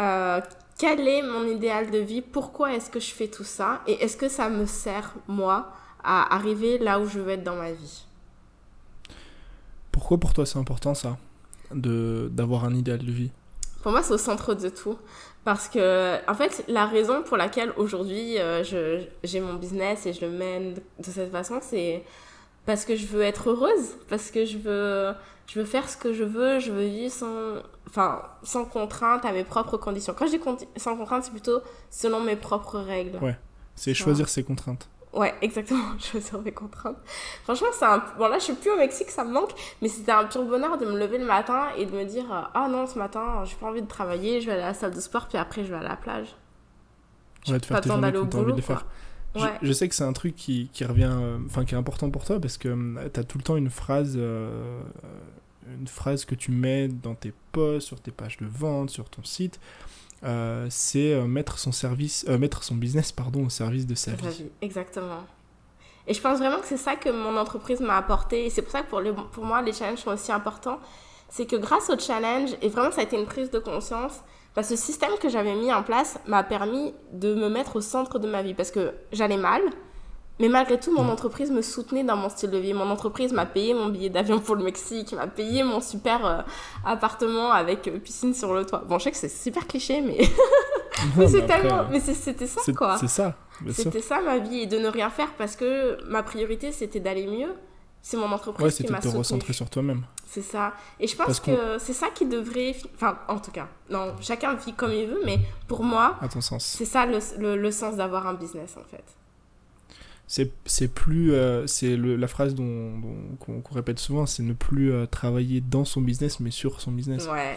euh, quel est mon idéal de vie, pourquoi est-ce que je fais tout ça, et est-ce que ça me sert, moi, à arriver là où je veux être dans ma vie? Pourquoi pour toi c'est important ça d'avoir un idéal de vie? Pour moi, c'est au centre de tout. Parce que, en fait, la raison pour laquelle aujourd'hui euh, j'ai mon business et je le mène de cette façon, c'est parce que je veux être heureuse, parce que je veux, je veux faire ce que je veux, je veux vivre sans, enfin, sans contrainte à mes propres conditions. Quand je dis sans contrainte, c'est plutôt selon mes propres règles. Ouais. C'est choisir ses contraintes. Ouais, exactement, choisir mes contraintes. Franchement, c'est un... Bon, là, je suis plus au Mexique, ça me manque, mais c'était un pur bonheur de me lever le matin et de me dire euh, Ah non, ce matin, j'ai pas envie de travailler, je vais aller à la salle de sport, puis après, je vais à la plage. Ouais, de faire pas tes journées comme t'as envie de faire. Je- Ouais. Je, sais que c'est un truc qui, qui revient, euh, enfin qui est important pour toi parce que tu as tout le temps une phrase, euh, une phrase que tu mets dans tes posts, sur tes pages de vente, sur ton site. Euh, c'est euh, mettre son service, euh, mettre son business pardon au service de sa vie. vie, exactement. Et je pense vraiment que c'est ça que mon entreprise m'a apporté. Et c'est pour ça que pour, le- pour moi, les challenges sont aussi importants. C'est que grâce au challenge, et vraiment ça a été une prise de conscience, bah, ce système que j'avais mis en place m'a permis de me mettre au centre de ma vie. Parce que j'allais mal, mais malgré tout, mon Mm. entreprise me soutenait dans mon style de vie. Mon entreprise m'a payé mon billet d'avion pour le Mexique, m'a payé mon super euh, appartement avec euh, piscine sur le toit. Bon, je sais que c'est super cliché, mais, c'est tellement... euh, Mais c'était ça, quoi. c'est ça. C'était ça ma vie et de ne rien faire parce que ma priorité c'était d'aller mieux. C'est mon entreprise Ouais, qui c'était de m'a te soutenue. recentrer sur toi-même. C'est ça. Et je pense Parce que c'est ça qui devrait. fi- Enfin, en tout cas, non, chacun vit comme il veut, mais pour moi, À ton sens. c'est ça le, le, le sens d'avoir un business en fait. C'est plus, euh, c'est la phrase dont qu'on répète souvent, c'est ne plus euh, travailler dans son business mais sur son business. Ouais.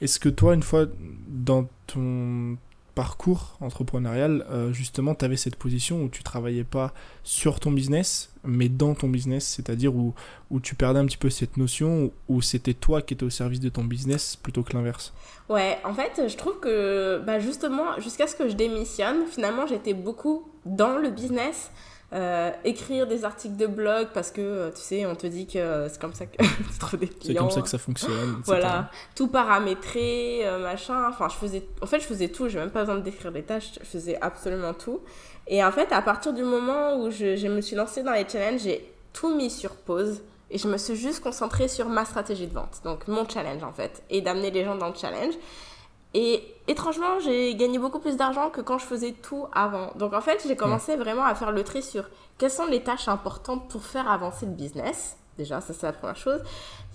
Est-ce que toi, une fois dans ton parcours entrepreneurial, euh, justement, tu avais cette position où tu travaillais pas sur ton business, mais dans ton business, c'est-à-dire où, où tu perdais un petit peu cette notion, où c'était toi qui étais au service de ton business plutôt que l'inverse? Ouais, en fait, je trouve que bah, justement, jusqu'à ce que je démissionne, finalement, j'étais beaucoup dans le business. Euh, écrire des articles de blog parce que euh, tu sais, on te dit que euh, c'est comme ça que tu trouves des clients. C'est comme ça que ça fonctionne. etc. Voilà, tout paramétré, euh, machin. Enfin, je faisais, en fait, je faisais tout. J'ai même pas besoin de décrire les tâches. Je faisais absolument tout. Et en fait, à partir du moment où je, je me suis lancée dans les challenges, j'ai tout mis sur pause et je me suis juste concentrée sur ma stratégie de vente. Donc, mon challenge, en fait, et d'amener les gens dans le challenge. Et étrangement, j'ai gagné beaucoup plus d'argent que quand je faisais tout avant. Donc en fait, j'ai commencé vraiment à faire le tri sur quelles sont les tâches importantes pour faire avancer le business. Déjà, ça c'est la première chose.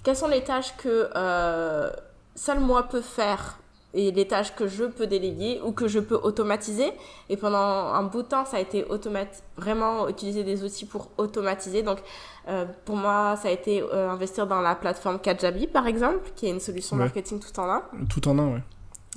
Quelles sont les tâches que euh, seul moi peux faire et les tâches que je peux déléguer ou que je peux automatiser. Et pendant un bout de temps, ça a été vraiment utiliser des outils pour automatiser. Donc, euh, pour moi, ça a été euh, investir dans la plateforme Kajabi, par exemple, qui est une solution Ouais. marketing tout en un. Tout en un, ouais.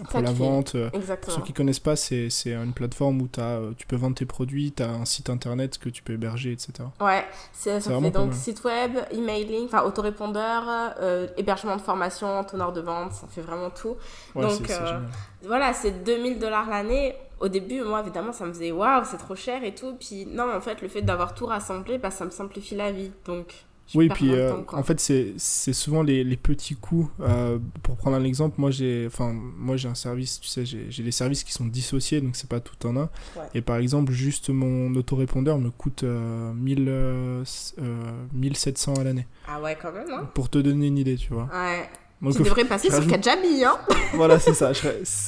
Pour la vente. euh, Exactement. Ceux qui connaissent pas, c'est une plateforme où as, euh, tu peux vendre tes produits, tu as un site internet que tu peux héberger, etc. Ouais, ça fait donc site web, emailing, enfin autorépondeur, euh, hébergement de formation, teneur de vente, ça fait vraiment tout. Ouais, Donc, euh. Voilà, c'est 2000 dollars l'année. Au début, moi, évidemment, ça me faisait waouh, c'est trop cher et tout. Puis non, en fait, le fait d'avoir tout rassemblé, bah, ça me simplifie la vie. Donc, je Oui, puis euh, temps, en fait, c'est souvent les, les petits coûts. euh, pour prendre un exemple, moi j'ai enfin, moi j'ai un service, tu sais, j'ai des services qui sont dissociés, donc c'est pas tout en un. Ouais. Et par exemple, juste mon autorépondeur me coûte euh, 1000, euh, euh, 1700 à l'année. Ah ouais, quand même, hein Pour te donner une idée, tu vois. Ouais. Donc, tu devrais passer sur Kajabi, hein voilà, c'est ça.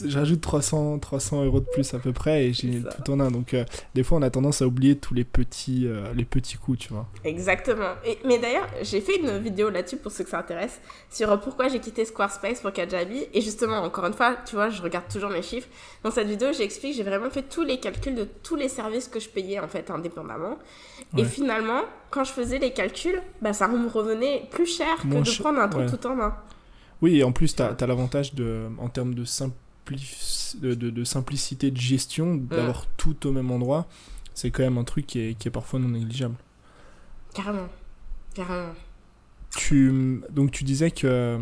Rajoute 300, 300 euros de plus à peu près et j'ai tout en un. Donc, euh, des fois, on a tendance à oublier tous les petits, euh, les petits coups, tu vois. Exactement. Et, mais d'ailleurs, j'ai fait une vidéo là-dessus pour ceux que ça intéresse sur euh, pourquoi j'ai quitté Squarespace pour Kajabi. Et justement, encore une fois, tu vois, je regarde toujours mes chiffres. Dans cette vidéo, j'explique, j'ai vraiment fait tous les calculs de tous les services que je payais en fait indépendamment. Et finalement, quand je faisais les calculs, bah, ça me revenait plus cher que de prendre un truc ouais. tout en un. Oui, et en plus, tu as, l'avantage de, en termes de, simpli- de, de- de simplicité de gestion, d'avoir tout au même endroit. C'est quand même un truc qui est, qui est parfois non négligeable. Carrément. Carrément. Tu, donc, tu disais que, euh,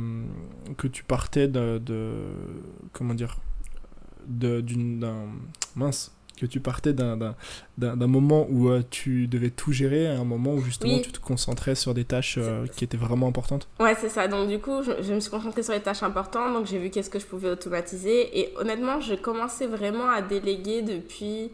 que tu partais de. de- comment dire d'une- d'un mince que tu partais d'un- moment où euh, tu devais tout gérer à un moment où justement Oui. tu te concentrais sur des tâches euh, qui étaient vraiment importantes? Ouais, c'est ça. Donc, du coup, je, je me suis concentrée sur les tâches importantes. Donc, j'ai vu qu'est-ce que je pouvais automatiser. Et honnêtement, j'ai commencé vraiment à déléguer depuis,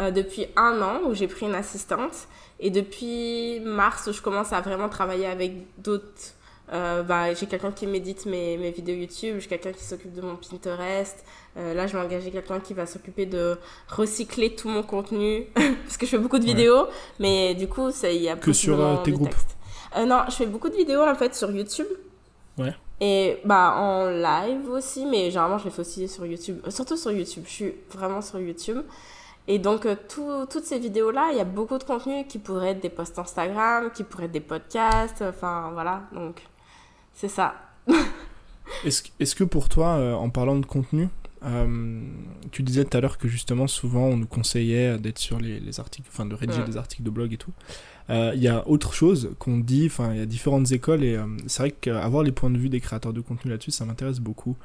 euh, depuis un an où j'ai pris une assistante. Et depuis mars, je commence à vraiment travailler avec d'autres. Euh, bah, j'ai quelqu'un qui médite mes, mes vidéos YouTube, j'ai quelqu'un qui s'occupe de mon Pinterest. Euh, là, je vais engager quelqu'un qui va s'occuper de recycler tout mon contenu. parce que je fais beaucoup de Ouais. vidéos, mais du coup, ça, il y a Que sur, euh, tes groupes. Euh, non, je fais beaucoup de vidéos en fait sur YouTube. Ouais. Et bah en live aussi, mais généralement je les fais aussi sur YouTube. Surtout sur YouTube, je suis vraiment sur YouTube. Et donc tout- toutes ces vidéos-là, il y a beaucoup de contenu qui pourrait être des posts Instagram, qui pourraient être des podcasts, enfin voilà. Donc c'est ça. Est-ce est-ce que pour toi, euh, en parlant de contenu, euh, tu disais tout à l'heure que justement, souvent, on nous conseillait d'être sur les, les articles, enfin de rédiger Ouais. des articles de blog et tout. Euh, Il y a autre chose qu'on dit, enfin, il y a différentes écoles et euh, c'est vrai qu'avoir les points de vue des créateurs de contenu là-dessus, ça m'intéresse beaucoup.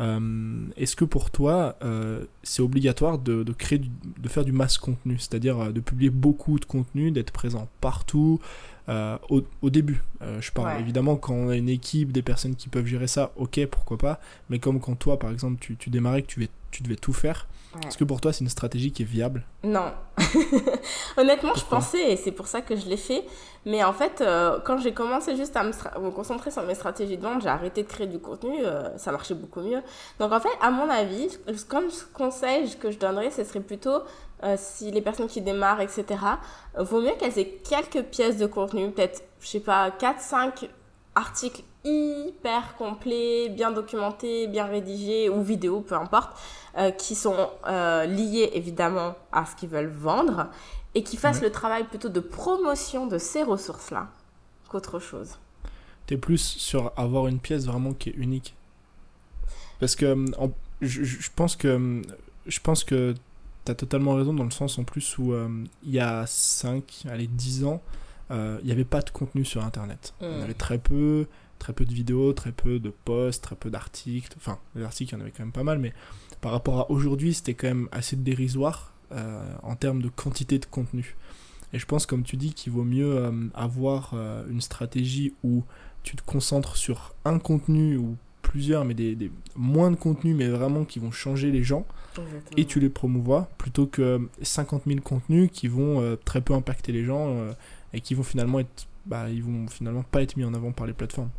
Euh, Est-ce que pour toi, euh, c'est obligatoire de, de créer, du- de faire du mass contenu, c'est-à-dire euh, de publier beaucoup de contenu, d'être présent partout euh, au, au début? Euh, Je parle Ouais. évidemment quand on a une équipe, des personnes qui peuvent gérer ça, ok, pourquoi pas. Mais comme quand toi, par exemple, tu, tu démarrais, que tu, vais- tu devais tout faire, Ouais. est-ce que pour toi, c'est une stratégie qui est viable? Non. Honnêtement, je pensais, et c'est pour ça que je l'ai fait. Mais en fait, euh, quand j'ai commencé juste à me, concentrer sur mes stratégies de vente, j'ai arrêté de créer du contenu, euh, ça marchait beaucoup mieux. Donc en fait, à mon avis, comme conseil que je donnerais, ce serait plutôt, euh, si les personnes qui démarrent, etc., vaut mieux qu'elles aient quelques pièces de contenu, peut-être, je sais pas, 4-5 articles hyper complets, bien documentés, bien rédigés, ou vidéos, peu importe, euh, qui sont euh, liés évidemment à ce qu'ils veulent vendre et qui fassent Ouais. le travail plutôt de promotion de ces ressources-là qu'autre chose. T'es plus sur avoir une pièce vraiment qui est unique. Parce que euh, en- je, pense que je pense que t'as totalement raison dans le sens en plus où euh, il y a 5, allez 10 ans, il n'y avait pas de contenu sur internet. Mm. On avait très peu, très peu de vidéos, très peu de posts, très peu d'articles. Enfin, les articles, il y en avait quand même pas mal, mais par rapport à aujourd'hui, c'était quand même assez dérisoire euh, en termes de quantité de contenu. Et je pense, comme tu dis, qu'il vaut mieux euh, avoir euh, une stratégie où tu te concentres sur un contenu ou plusieurs, mais des, des- moins de contenus, mais vraiment qui vont changer les gens, et tu les promouvois, plutôt que 50 000 contenus qui vont très peu impacter les gens et qui vont finalement être, bah, ils vont finalement pas être mis en avant par les plateformes.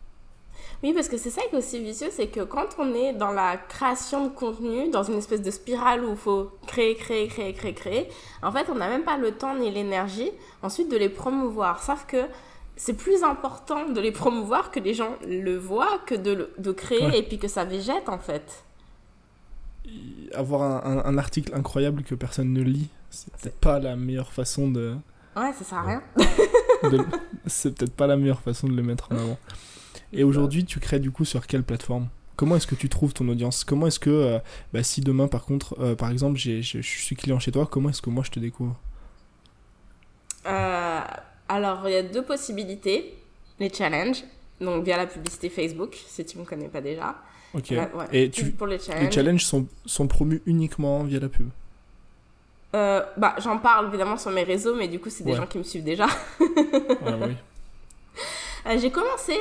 Oui, parce que c'est ça qui est aussi vicieux, c'est que quand on est dans la création de contenu, dans une espèce de spirale où il faut créer, créer, créer, créer, créer, en fait, on n'a même pas le temps ni l'énergie ensuite de les promouvoir. Sauf que c'est plus important de les promouvoir que les gens le voient que de, le- de créer Ouais. et puis que ça végète en fait. Avoir un, un- un article incroyable que personne ne lit, c'est peut-être pas la meilleure façon de, Ouais, ça sert à rien. de- c'est peut-être pas la meilleure façon de le mettre en avant. Et aujourd'hui, tu crées du coup sur quelle plateforme? Comment est-ce que tu trouves ton audience? Comment est-ce que, euh, bah, si demain, par contre, euh, par exemple, je suis client chez toi, comment est-ce que moi je te découvre? Euh, alors, il y a deux possibilités. Les challenges, donc via la publicité Facebook, si tu me connais pas déjà. Ok. Ouais. Et tu, Pour les les challenges. sont, sont promus uniquement via la pub? Bah, j'en parle évidemment sur mes réseaux, mais du coup, c'est des Ouais. gens qui me suivent déjà. Ouais, oui. J'ai commencé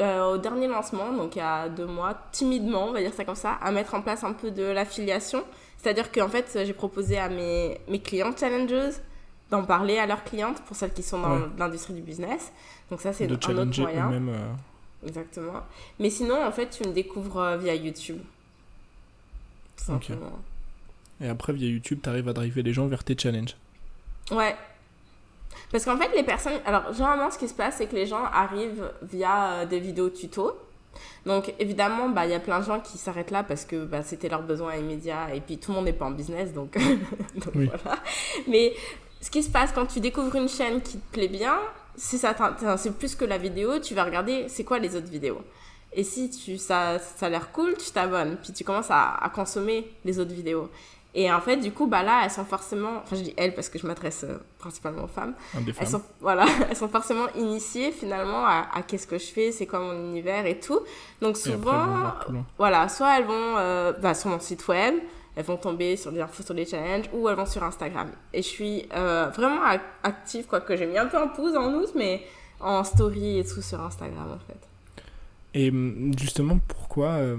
euh, au dernier lancement, donc il y a deux mois, timidement, on va dire ça comme ça, à mettre en place un peu de l'affiliation. C'est-à-dire qu'en fait, j'ai proposé à mes, mes clientes challengeuses d'en parler à leurs clientes pour celles qui sont dans Ouais. l'industrie du business. Donc ça, c'est un autre moyen. euh, Exactement. Mais sinon, en fait, tu me découvres euh, via YouTube. Tout simplement. Et après, via YouTube, t'arrives à driver les gens vers tes challenges. Ouais. Parce qu'en fait, les personnes. Alors, généralement, ce qui se passe, c'est que les gens arrivent via euh, des vidéos tuto. Donc, évidemment, bah, il y a plein de gens qui s'arrêtent là parce que bah, c'était leur besoin immédiat. Et puis, tout le monde n'est pas en business. Donc, donc Oui. voilà. Mais ce qui se passe quand tu découvres une chaîne qui te plaît bien, si ça c'est plus que la vidéo, tu vas regarder c'est quoi les autres vidéos? Et si tu, ça, ça a l'air cool, tu t'abonnes. Puis tu commences à, à consommer les autres vidéos. Et en fait, du coup, bah là, elles sont forcément. Enfin, je dis elles parce que je m'adresse euh, principalement aux femmes. Des Elles sont, voilà, elles sont forcément initiées finalement à, à qu'est-ce que je fais, c'est quoi mon univers et tout. Donc après, souvent, voilà, soit elles vont euh, bah, sur mon site web, elles vont tomber sur des infos sur les challenges, ou elles vont sur Instagram. Et je suis euh, vraiment ac- active, quoique j'ai mis un peu en pause en août, mais en story et tout sur Instagram en fait. Et hum, justement, pourquoi euh,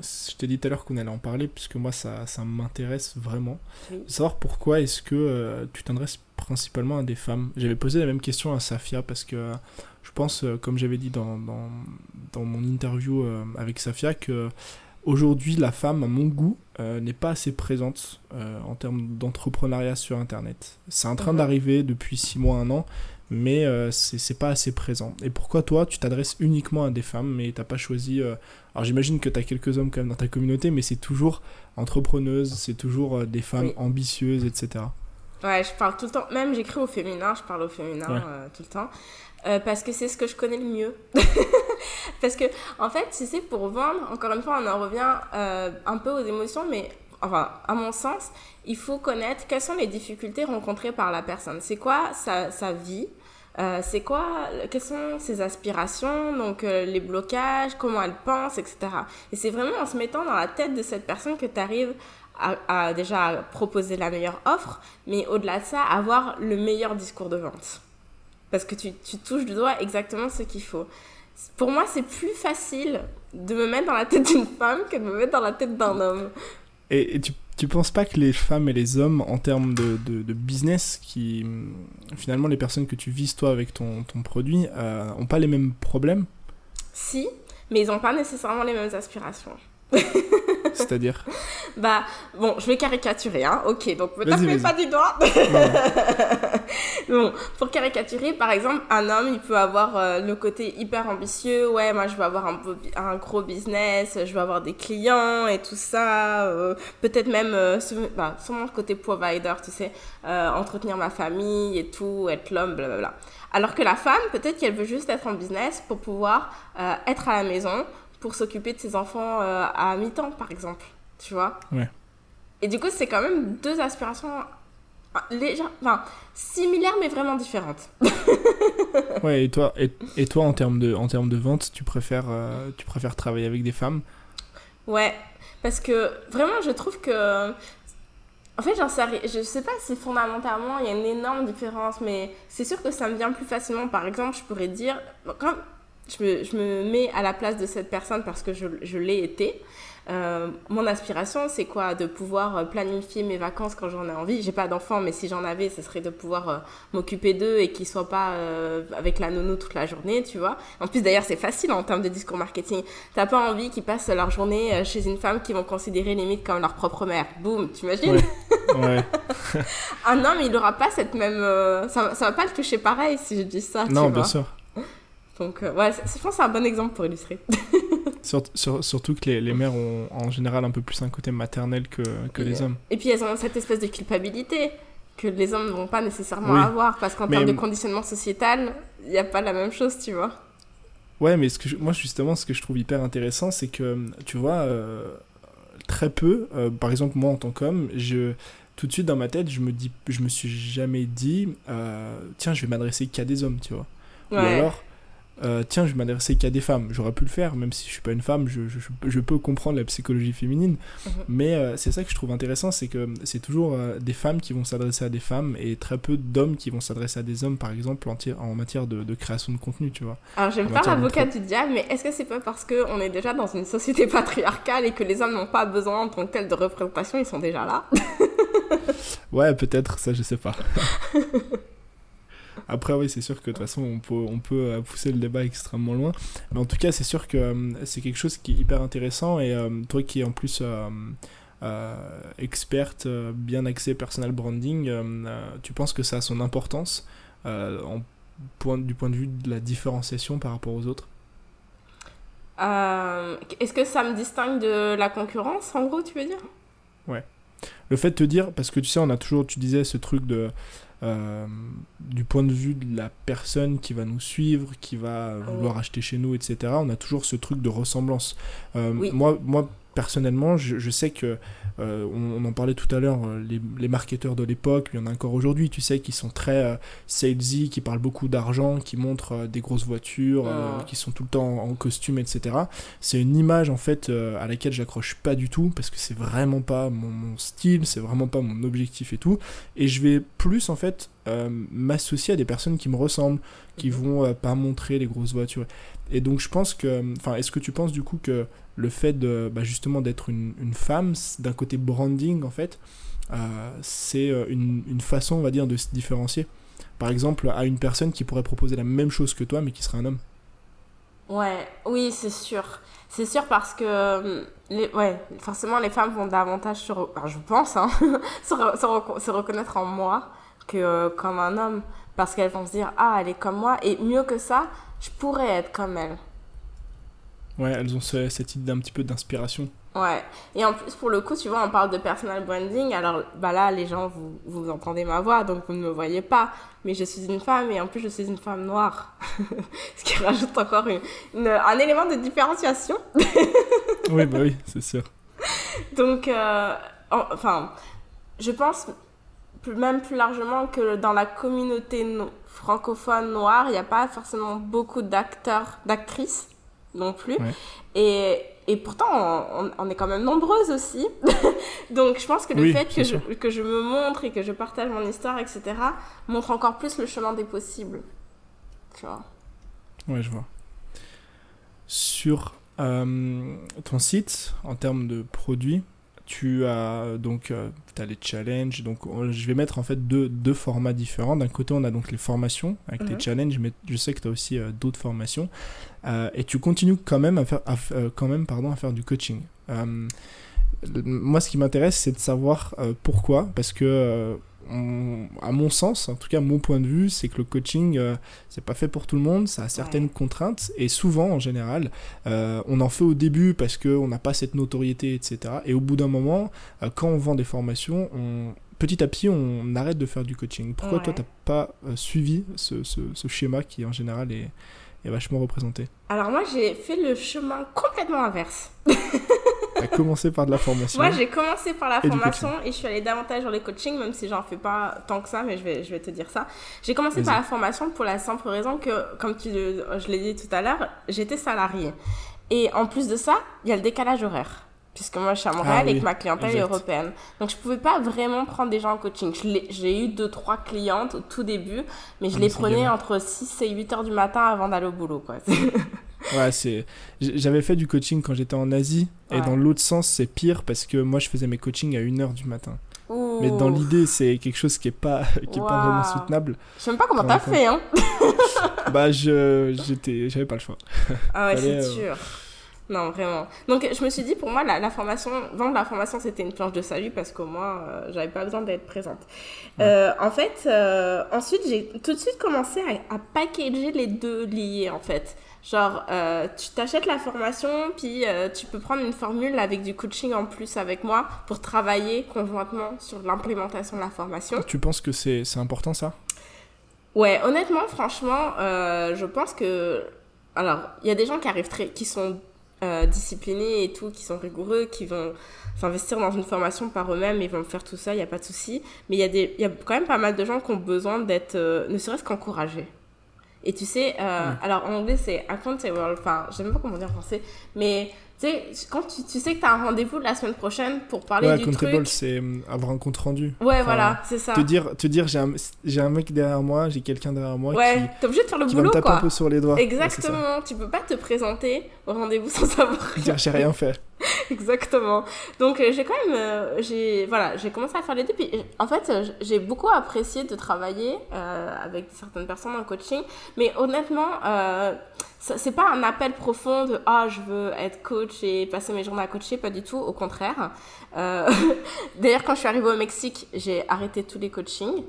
Je t'ai dit tout à l'heure qu'on allait en parler, puisque moi, ça, ça m'intéresse vraiment. Oui. Savoir pourquoi est-ce que euh, tu t'adresses principalement à des femmes. J'avais posé la même question à Safia, parce que euh, je pense, euh, comme j'avais dit dans, dans, dans mon interview avec Safia, que aujourd'hui, la femme, à mon goût, n'est pas assez présente en termes d'entrepreneuriat sur Internet. C'est en train Mhm. d'arriver depuis 6 mois, un an, mais euh, c'est c'est pas assez présent. Et pourquoi toi, tu t'adresses uniquement à des femmes, mais t'as pas choisi... euh, Alors j'imagine que tu as quelques hommes quand même dans ta communauté, mais c'est toujours entrepreneuses, c'est toujours euh, des femmes Oui. ambitieuses, etc. Ouais, je parle tout le temps, même j'écris au féminin, je parle au féminin Ouais. euh, tout le temps, euh, parce que c'est ce que je connais le mieux. parce que, en fait, si c'est pour vendre, encore une fois, on en revient euh, un peu aux émotions, mais enfin, à mon sens, il faut connaître quelles sont les difficultés rencontrées par la personne. C'est quoi sa, sa vie? Euh, c'est quoi, quelles sont ses aspirations, donc euh, les blocages, comment elle pense, etc. Et c'est vraiment en se mettant dans la tête de cette personne que tu arrives à, déjà à proposer la meilleure offre, mais au-delà de ça, avoir le meilleur discours de vente. Parce que tu, tu touches du doigt exactement ce qu'il faut. Pour moi, c'est plus facile de me mettre dans la tête d'une femme que de me mettre dans la tête d'un homme. Et, et tu, tu penses pas que les femmes et les hommes, en termes de, business, qui finalement les personnes que tu vises toi avec ton, produit, euh, ont pas les mêmes problèmes? Si, mais ils n'ont pas nécessairement les mêmes aspirations. C'est-à-dire Bah, bon, je vais caricaturer, hein. Ok, donc me tapez pas du doigt. Bon, pour caricaturer, par exemple, un homme, il peut avoir euh, le côté hyper ambitieux. Ouais, moi, je veux avoir un, gros business, je veux avoir des clients et tout ça. euh, Peut-être même, euh, ce- bah, sûrement le côté provider, tu sais, euh, entretenir ma famille et tout, être l'homme, blablabla. Alors que la femme, peut-être qu'elle veut juste être en business pour pouvoir être à la maison, pour s'occuper de ses enfants euh, à mi-temps, par exemple. Tu vois Ouais. Et du coup, c'est quand même deux aspirations légères, enfin, similaires mais vraiment différentes. Ouais, et toi, et, et toi en, termes de, en termes de vente, tu préfères, euh, tu préfères travailler avec des femmes? Ouais, parce que vraiment, je trouve que. En fait, j'en sais, je sais pas si fondamentalement il y a une énorme différence, mais c'est sûr que ça me vient plus facilement. Par exemple, je pourrais dire, quand je me, je me mets à la place de cette personne parce que je, je l'ai été. euh, mon aspiration, c'est quoi? De pouvoir euh, planifier mes vacances quand j'en ai envie. J'ai pas d'enfants, mais si j'en avais, ce serait de pouvoir euh, m'occuper d'eux et qu'ils soient pas euh, avec la nounou toute la journée, tu vois. En plus, d'ailleurs, c'est facile en termes de discours marketing. T'as pas envie qu'ils passent leur journée chez une femme qu'ils vont considérer limite comme leur propre mère. Boum, t'imagines? Ouais. Ouais. Un homme, il aura pas cette même. ça, ça va pas le toucher pareil si je dis ça. tu non, bien vois. sûr. Donc, euh, ouais, je pense que c'est un bon exemple pour illustrer. Sur- sur- surtout que les, les mères ont en général un peu plus un côté maternel que, que les hommes. Et puis, elles ont cette espèce de culpabilité que les hommes ne vont pas nécessairement Oui. avoir parce qu'en termes de conditionnement sociétal, il n'y a pas la même chose, tu vois. Ouais, mais ce que moi, justement, ce que je trouve hyper intéressant, c'est que, tu vois, euh, très peu, euh, par exemple, moi, en tant qu'homme, je tout de suite dans ma tête, je me dis, je me suis jamais dit, euh, tiens, je vais m'adresser qu'à des hommes, tu vois. Ou alors, euh, tiens, je vais m'adresser qu'à des femmes. J'aurais pu le faire, même si je suis pas une femme, je, je, je peux comprendre la psychologie féminine. Mhm. Mais euh, c'est ça que je trouve intéressant, c'est que c'est toujours euh, des femmes qui vont s'adresser à des femmes et très peu d'hommes qui vont s'adresser à des hommes, par exemple, en, en matière de, de, création de contenu, tu vois. Alors, j'aime pas l'avocat du diable, mais est-ce que c'est pas parce qu'on est déjà dans une société patriarcale et que les hommes n'ont pas besoin en tant que tel de représentation, ils sont déjà là? Ouais, peut-être, ça je sais pas. Après, oui, c'est sûr que de toute façon, on peut, on peut euh, pousser le débat extrêmement loin. Mais en tout cas, c'est sûr que euh, c'est quelque chose qui est hyper intéressant. Et euh, toi qui es en plus experte, bien axée personal branding, tu penses que ça a son importance en point, du point de vue de la différenciation par rapport aux autres? Est-ce que ça me distingue de la concurrence, en gros, tu veux dire? Ouais. Le fait de te dire, parce que tu sais, on a toujours, tu disais ce truc de euh, du point de vue de la personne qui va nous suivre, qui va vouloir acheter chez nous, etc., on a toujours ce truc de ressemblance. Euh, moi, moi, personnellement, je, sais que, euh, on, en parlait tout à l'heure, euh, les, marketeurs de l'époque, il y en a encore aujourd'hui, tu sais, qui sont très euh, salesy, qui parlent beaucoup d'argent, qui montrent des grosses voitures, ah. qui sont tout le temps en, costume, etc. C'est une image, en fait, à laquelle j'accroche pas du tout, parce que c'est vraiment pas mon, mon style, c'est vraiment pas mon objectif et tout. Et je vais plus, en fait, m'associer à des personnes qui me ressemblent, qui mhm. vont pas montrer les grosses voitures. Et donc je pense que, enfin, est-ce que tu penses du coup que le fait de bah, justement d'être une, femme, d'un côté branding en fait, euh, c'est euh, une, façon, on va dire, de se différencier. Par exemple, à une personne qui pourrait proposer la même chose que toi, mais qui serait un homme. Ouais, oui, c'est sûr. C'est sûr parce que, euh, ouais, forcément, les femmes vont davantage, sur, je pense, hein, se, se, reconnaître en moi que comme un homme. Parce qu'elles vont se dire, ah, elle est comme moi. Et mieux que ça, je pourrais être comme elle. Ouais, elles ont cette idée d'un petit peu d'inspiration. Ouais, et en plus, pour le coup, tu vois, on parle de personal branding. Alors bah là, les gens, vous, vous entendez ma voix, donc vous ne me voyez pas. Mais je suis une femme et en plus, je suis une femme noire. Ce qui rajoute encore une, un élément de différenciation. oui, bah oui, c'est sûr. Donc, euh, enfin, je pense même plus largement que dans la communauté francophone noire, il n'y a pas forcément beaucoup d'acteurs, d'actrices non plus. Et, et pourtant, on, est quand même nombreuses aussi. Donc, je pense que le fait que je, que je, me montre et que je partage mon histoire, etc., montre encore plus le chemin des possibles. Tu vois Ouais, je vois. Sur euh, ton site, en termes de produits, tu as donc euh, as les challenges. Donc, je vais mettre en fait deux, deux formats différents. D'un côté, on a donc les formations avec les mhm. challenges, mais je sais que tu as aussi euh, d'autres formations. Euh, et tu continues quand même à faire, quand même, pardon, à faire du coaching. moi, ce qui m'intéresse, c'est de savoir pourquoi. Parce que à mon sens, en tout cas mon point de vue, c'est que le coaching, euh, c'est pas fait pour tout le monde, ça a certaines contraintes, et souvent en général, euh, on en fait au début parce qu'on n'a pas cette notoriété, etc. Et au bout d'un moment, euh, quand on vend des formations, on, petit à petit, on arrête de faire du coaching. Pourquoi toi, t'as pas suivi ce, ce, ce, schéma qui en général est, est vachement représenté Alors moi, j'ai fait le chemin complètement inverse. T'as commencé par de la formation Moi, j'ai commencé par la formation et je suis allée davantage dans les coachings, même si j'en fais pas tant que ça, mais je vais, je vais te dire ça. J'ai commencé par la formation pour la simple raison que, comme tu, je l'ai dit tout à l'heure, j'étais salariée. Et en plus de ça, il y a le décalage horaire puisque moi je suis à Montréal ah et que ma clientèle est européenne. Donc je pouvais pas vraiment prendre des gens en coaching. J'ai eu deux trois clientes au tout début, mais je ah, les prenais entre 6 et 8 heures du matin avant d'aller au boulot quoi. ouais, c'est j'avais fait du coaching quand j'étais en Asie et dans l'autre sens, c'est pire parce que moi je faisais mes coachings à 1 heure du matin. Mais dans l'idée, c'est quelque chose qui est pas qui est pas vraiment soutenable. Je sais même pas comment t'as fait hein. bah je j'étais j'avais pas le choix. Ah ouais, c'est euh, sûr. Non, vraiment. Donc, je me suis dit, pour moi, la, formation, vendre la formation, c'était une planche de salut parce qu'au moins, euh, j'avais pas besoin d'être présente. Euh, en fait, euh, ensuite, j'ai tout de suite commencé à, à, packager les deux liés, en fait. Genre, tu t'achètes la formation, puis tu peux prendre une formule avec du coaching en plus avec moi pour travailler conjointement sur l'implémentation de la formation. Tu penses que c'est important ça? Ouais, honnêtement, franchement, je pense que alors, il y a des gens qui arrivent très, qui sont euh, disciplinés et tout, qui sont rigoureux, qui vont s'investir dans une formation par eux-mêmes, ils vont faire tout ça, il n'y a pas de souci. Mais il y, a des, y a quand même pas mal de gens qui ont besoin d'être, euh, ne serait-ce qu'encouragés. Et tu sais, euh, alors en anglais c'est accountable, enfin, je sais même pas comment dire en français, mais tu sais, quand tu, tu sais que tu as un rendez-vous la semaine prochaine pour parler ouais, du truc. c'est euh, avoir un compte rendu. Ouais, Enfin, voilà, c'est ça. Te dire, te dire j'ai un, j'ai un mec derrière moi, j'ai quelqu'un derrière moi Ouais, t'es obligé de faire le qui va me boulot taper un quoi. peu sur les doigts. Ouais. Exactement, tu peux pas te présenter au rendez-vous sans savoir. Dire j'ai rien fait. Exactement. Donc euh, j'ai quand même, euh, j'ai voilà, j'ai commencé à faire les deux. Puis euh, en fait, j'ai beaucoup apprécié de travailler avec certaines personnes en coaching. Mais honnêtement, euh, c'est pas un appel profond de ah je veux être coach et passer mes journées à coacher, pas du tout. Au contraire. D'ailleurs, quand je suis arrivée au Mexique, j'ai arrêté tous les coachings.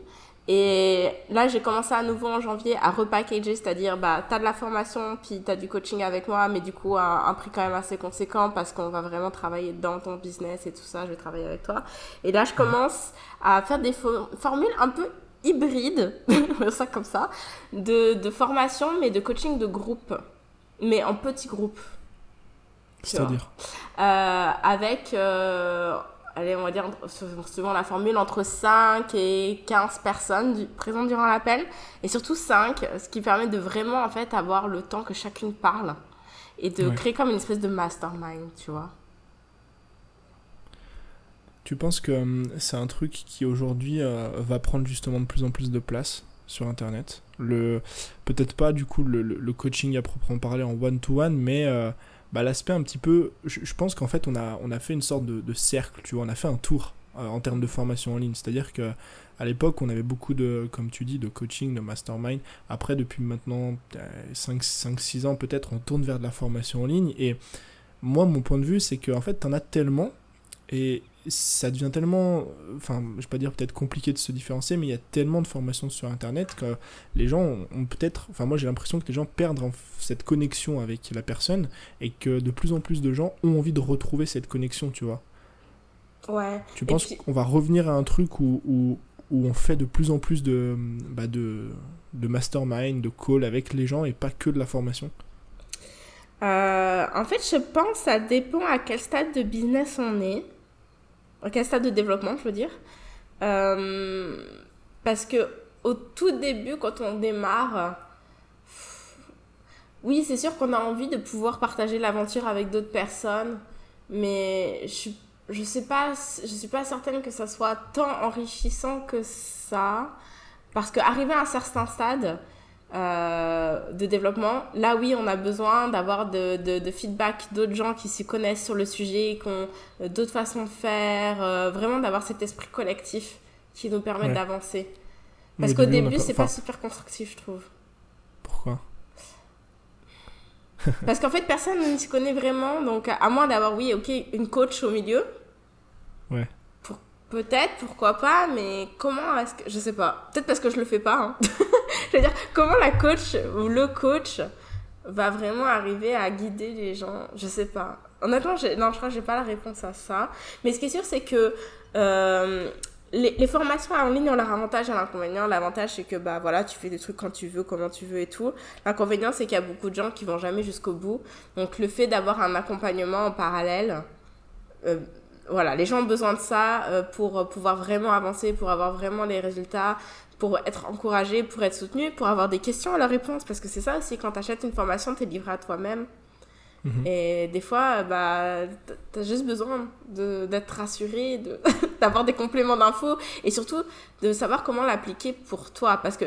Et là, j'ai commencé à nouveau en janvier à repackager, c'est-à-dire, bah, t'as de la formation, puis t'as du coaching avec moi, mais du coup, à un prix quand même assez conséquent parce qu'on va vraiment travailler dans ton business et tout ça, je vais travailler avec toi. Et là, je commence à faire des fo- formules un peu hybrides, ça comme ça, de, de formation, mais de coaching de groupe, mais en petits groupes. Tu vois. C'est-à-dire? Euh, avec, euh, allez, on va dire, souvent la formule, entre 5 et 15 personnes du- présentes durant l'appel, et surtout 5, ce qui permet de vraiment, en fait, avoir le temps que chacune parle, et de Ouais. créer comme une espèce de mastermind, tu vois. Tu penses que hum, c'est un truc qui aujourd'hui euh, va prendre justement de plus en plus de place sur Internet? Le Peut-être pas du coup le, coaching à proprement parler en one-to-one, mais euh, bah, l'aspect un petit peu... Je, pense qu'en fait on a, on a fait une sorte de, cercle, tu vois, on a fait un tour euh, en termes de formation en ligne. C'est-à-dire que à l'époque on avait beaucoup de, comme tu dis, de coaching, de mastermind. Après depuis maintenant 5-6 ans peut-être on tourne vers de la formation en ligne. Et moi mon point de vue c'est qu'en fait t'en as tellement ça devient tellement, enfin, je vais pas dire peut-être compliqué de se différencier, mais il y a tellement de formations sur Internet que les gens ont, ont peut-être, enfin, moi j'ai l'impression que les gens perdent cette connexion avec la personne et que de plus en plus de gens ont envie de retrouver cette connexion, tu vois. Ouais. Tu Et penses puis- qu'on va revenir à un truc où, où, où on fait de plus en plus de, bah, de, de mastermind, de call avec les gens et pas que de la formation? Euh, en fait, je pense que ça dépend à quel stade de business on est. Quel stade de développement, je veux dire. Euh, parce que au tout début, quand on démarre, oui, c'est sûr qu'on a envie de pouvoir partager l'aventure avec d'autres personnes, mais je je sais pas, je suis pas certaine que ça soit tant enrichissant que ça, parce qu'arriver à un certain stade, euh, de développement. Là, oui, on a besoin d'avoir de, de, de feedback d'autres gens qui s'y connaissent sur le sujet, qui ont euh, d'autres façons de faire, euh, vraiment d'avoir cet esprit collectif qui nous permet Ouais. d'avancer. Parce Au qu'au début, c'est pas super constructif, je trouve. Pourquoi? Parce qu'en fait, personne ne s'y connaît vraiment, donc à moins d'avoir, oui, ok, une coach au milieu. Ouais. Peut-être, pourquoi pas, mais comment est-ce que. Je sais pas. Peut-être parce que je le fais pas. hein. je veux dire, comment la coach ou le coach va vraiment arriver à guider les gens? Je sais pas. Honnêtement, non, je crois que j'ai pas la réponse à ça. Mais ce qui est sûr, c'est que. euh, les, les formations en ligne ont leur avantage et l'inconvénient. L'avantage, c'est que bah voilà, tu fais des trucs quand tu veux, comment tu veux et tout. L'inconvénient, c'est qu'il y a beaucoup de gens qui vont jamais jusqu'au bout. Donc, le fait d'avoir un accompagnement en parallèle, euh, voilà, les gens ont besoin de ça euh, pour euh, pouvoir vraiment avancer, pour avoir vraiment les résultats, pour être encouragé, pour être soutenu, pour avoir des questions à leur réponse. Parce que c'est ça aussi, quand tu achètes une formation, tu es livré à toi-même. Mhm. Et des fois, euh, bah, t- t'as juste besoin d'être rassuré, de- d'avoir des compléments d'infos et surtout de savoir comment l'appliquer pour toi. Parce que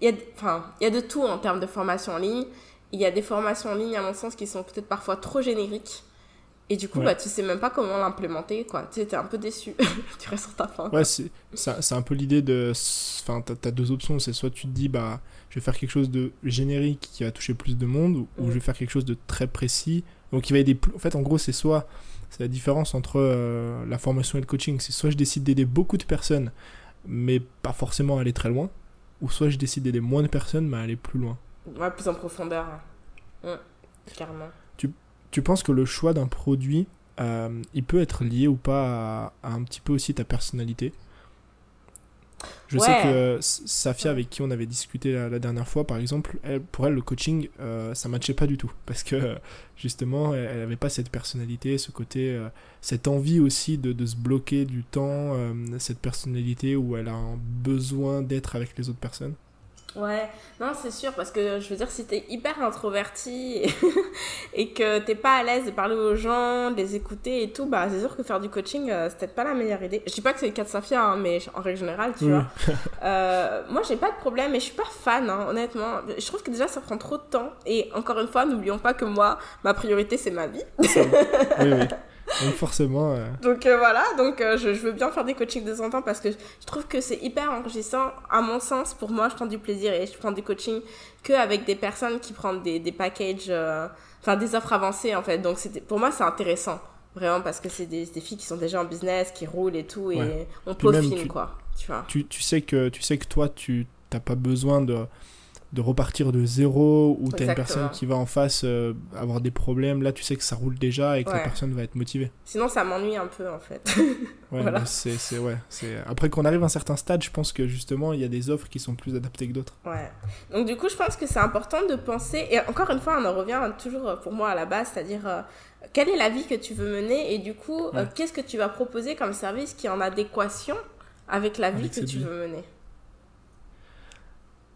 il y, a- enfin, il y a de tout en termes de formation en ligne. Il y a des formations en ligne, à mon sens, qui sont peut-être parfois trop génériques. Et du coup, Ouais. bah, tu sais même pas comment l'implémenter, quoi. Tu t'es un peu déçu. tu restes sur ta fin. Ouais, c'est c'est- un peu l'idée de. Enfin, t'as as deux options. C'est soit tu te dis, bah, je vais faire quelque chose de générique qui va toucher plus de monde, ou, ou je vais faire quelque chose de très précis. Donc, il va aider. plus- En fait, en gros, c'est soit. C'est la différence entre euh, la formation et le coaching. C'est soit je décide d'aider beaucoup de personnes, mais pas forcément aller très loin, ou soit je décide d'aider moins de personnes, mais aller plus loin. Ouais, plus en profondeur. Ouais, carrément. Tu penses que le choix d'un produit, euh, il peut être lié ou pas à, à un petit peu aussi ta personnalité? Je sais que Safia, avec qui on avait discuté la, dernière fois, par exemple, elle, pour elle, le coaching, euh, ça matchait pas du tout. Parce que, justement, elle n'avait pas cette personnalité, ce côté, euh, cette envie aussi de, de, se bloquer du temps, euh, cette personnalité où elle a un besoin d'être avec les autres personnes. Ouais, non, c'est sûr, parce que je veux dire, si t'es hyper introverti et, que t'es pas à l'aise de parler aux gens, de les écouter et tout, bah c'est sûr que faire du coaching, euh, c'est peut-être pas la meilleure idée. Je dis pas que c'est le cas de Safia, hein, mais en règle générale, tu vois. Euh, moi, j'ai pas de problème, mais je suis pas fan, hein, honnêtement. Je trouve que déjà, ça prend trop de temps. Et encore une fois, n'oublions pas que moi, ma priorité, c'est ma vie. oui, oui. Donc forcément. Euh, donc euh, voilà, donc euh, je, je, veux bien faire des coachings de temps en temps parce que je trouve que c'est hyper enrichissant. À mon sens, pour moi, je prends du plaisir et je prends des coachings qu'avec des personnes qui prennent des, des packages, enfin des offres avancées en fait. Donc pour moi, c'est intéressant. Vraiment parce que c'est des, des, filles qui sont déjà en business, qui roulent et tout, et on peaufine quoi. Tu, vois. Tu, tu, sais que, tu sais que toi, tu n'as pas besoin de de repartir de zéro ou t'as une personne qui va en face euh, avoir des problèmes, là tu sais que ça roule déjà et que la personne va être motivée. Sinon ça m'ennuie un peu en fait. ouais, voilà. c'est, ouais, c'est... Après qu'on arrive à un certain stade, je pense que justement il y a des offres qui sont plus adaptées que d'autres. Ouais. Donc du coup je pense que c'est important de penser, et encore une fois on en revient toujours pour moi à la base, c'est-à-dire euh, quelle est la vie que tu veux mener et du coup euh, qu'est-ce que tu vas proposer comme service qui est en adéquation avec la vie que tu veux mener?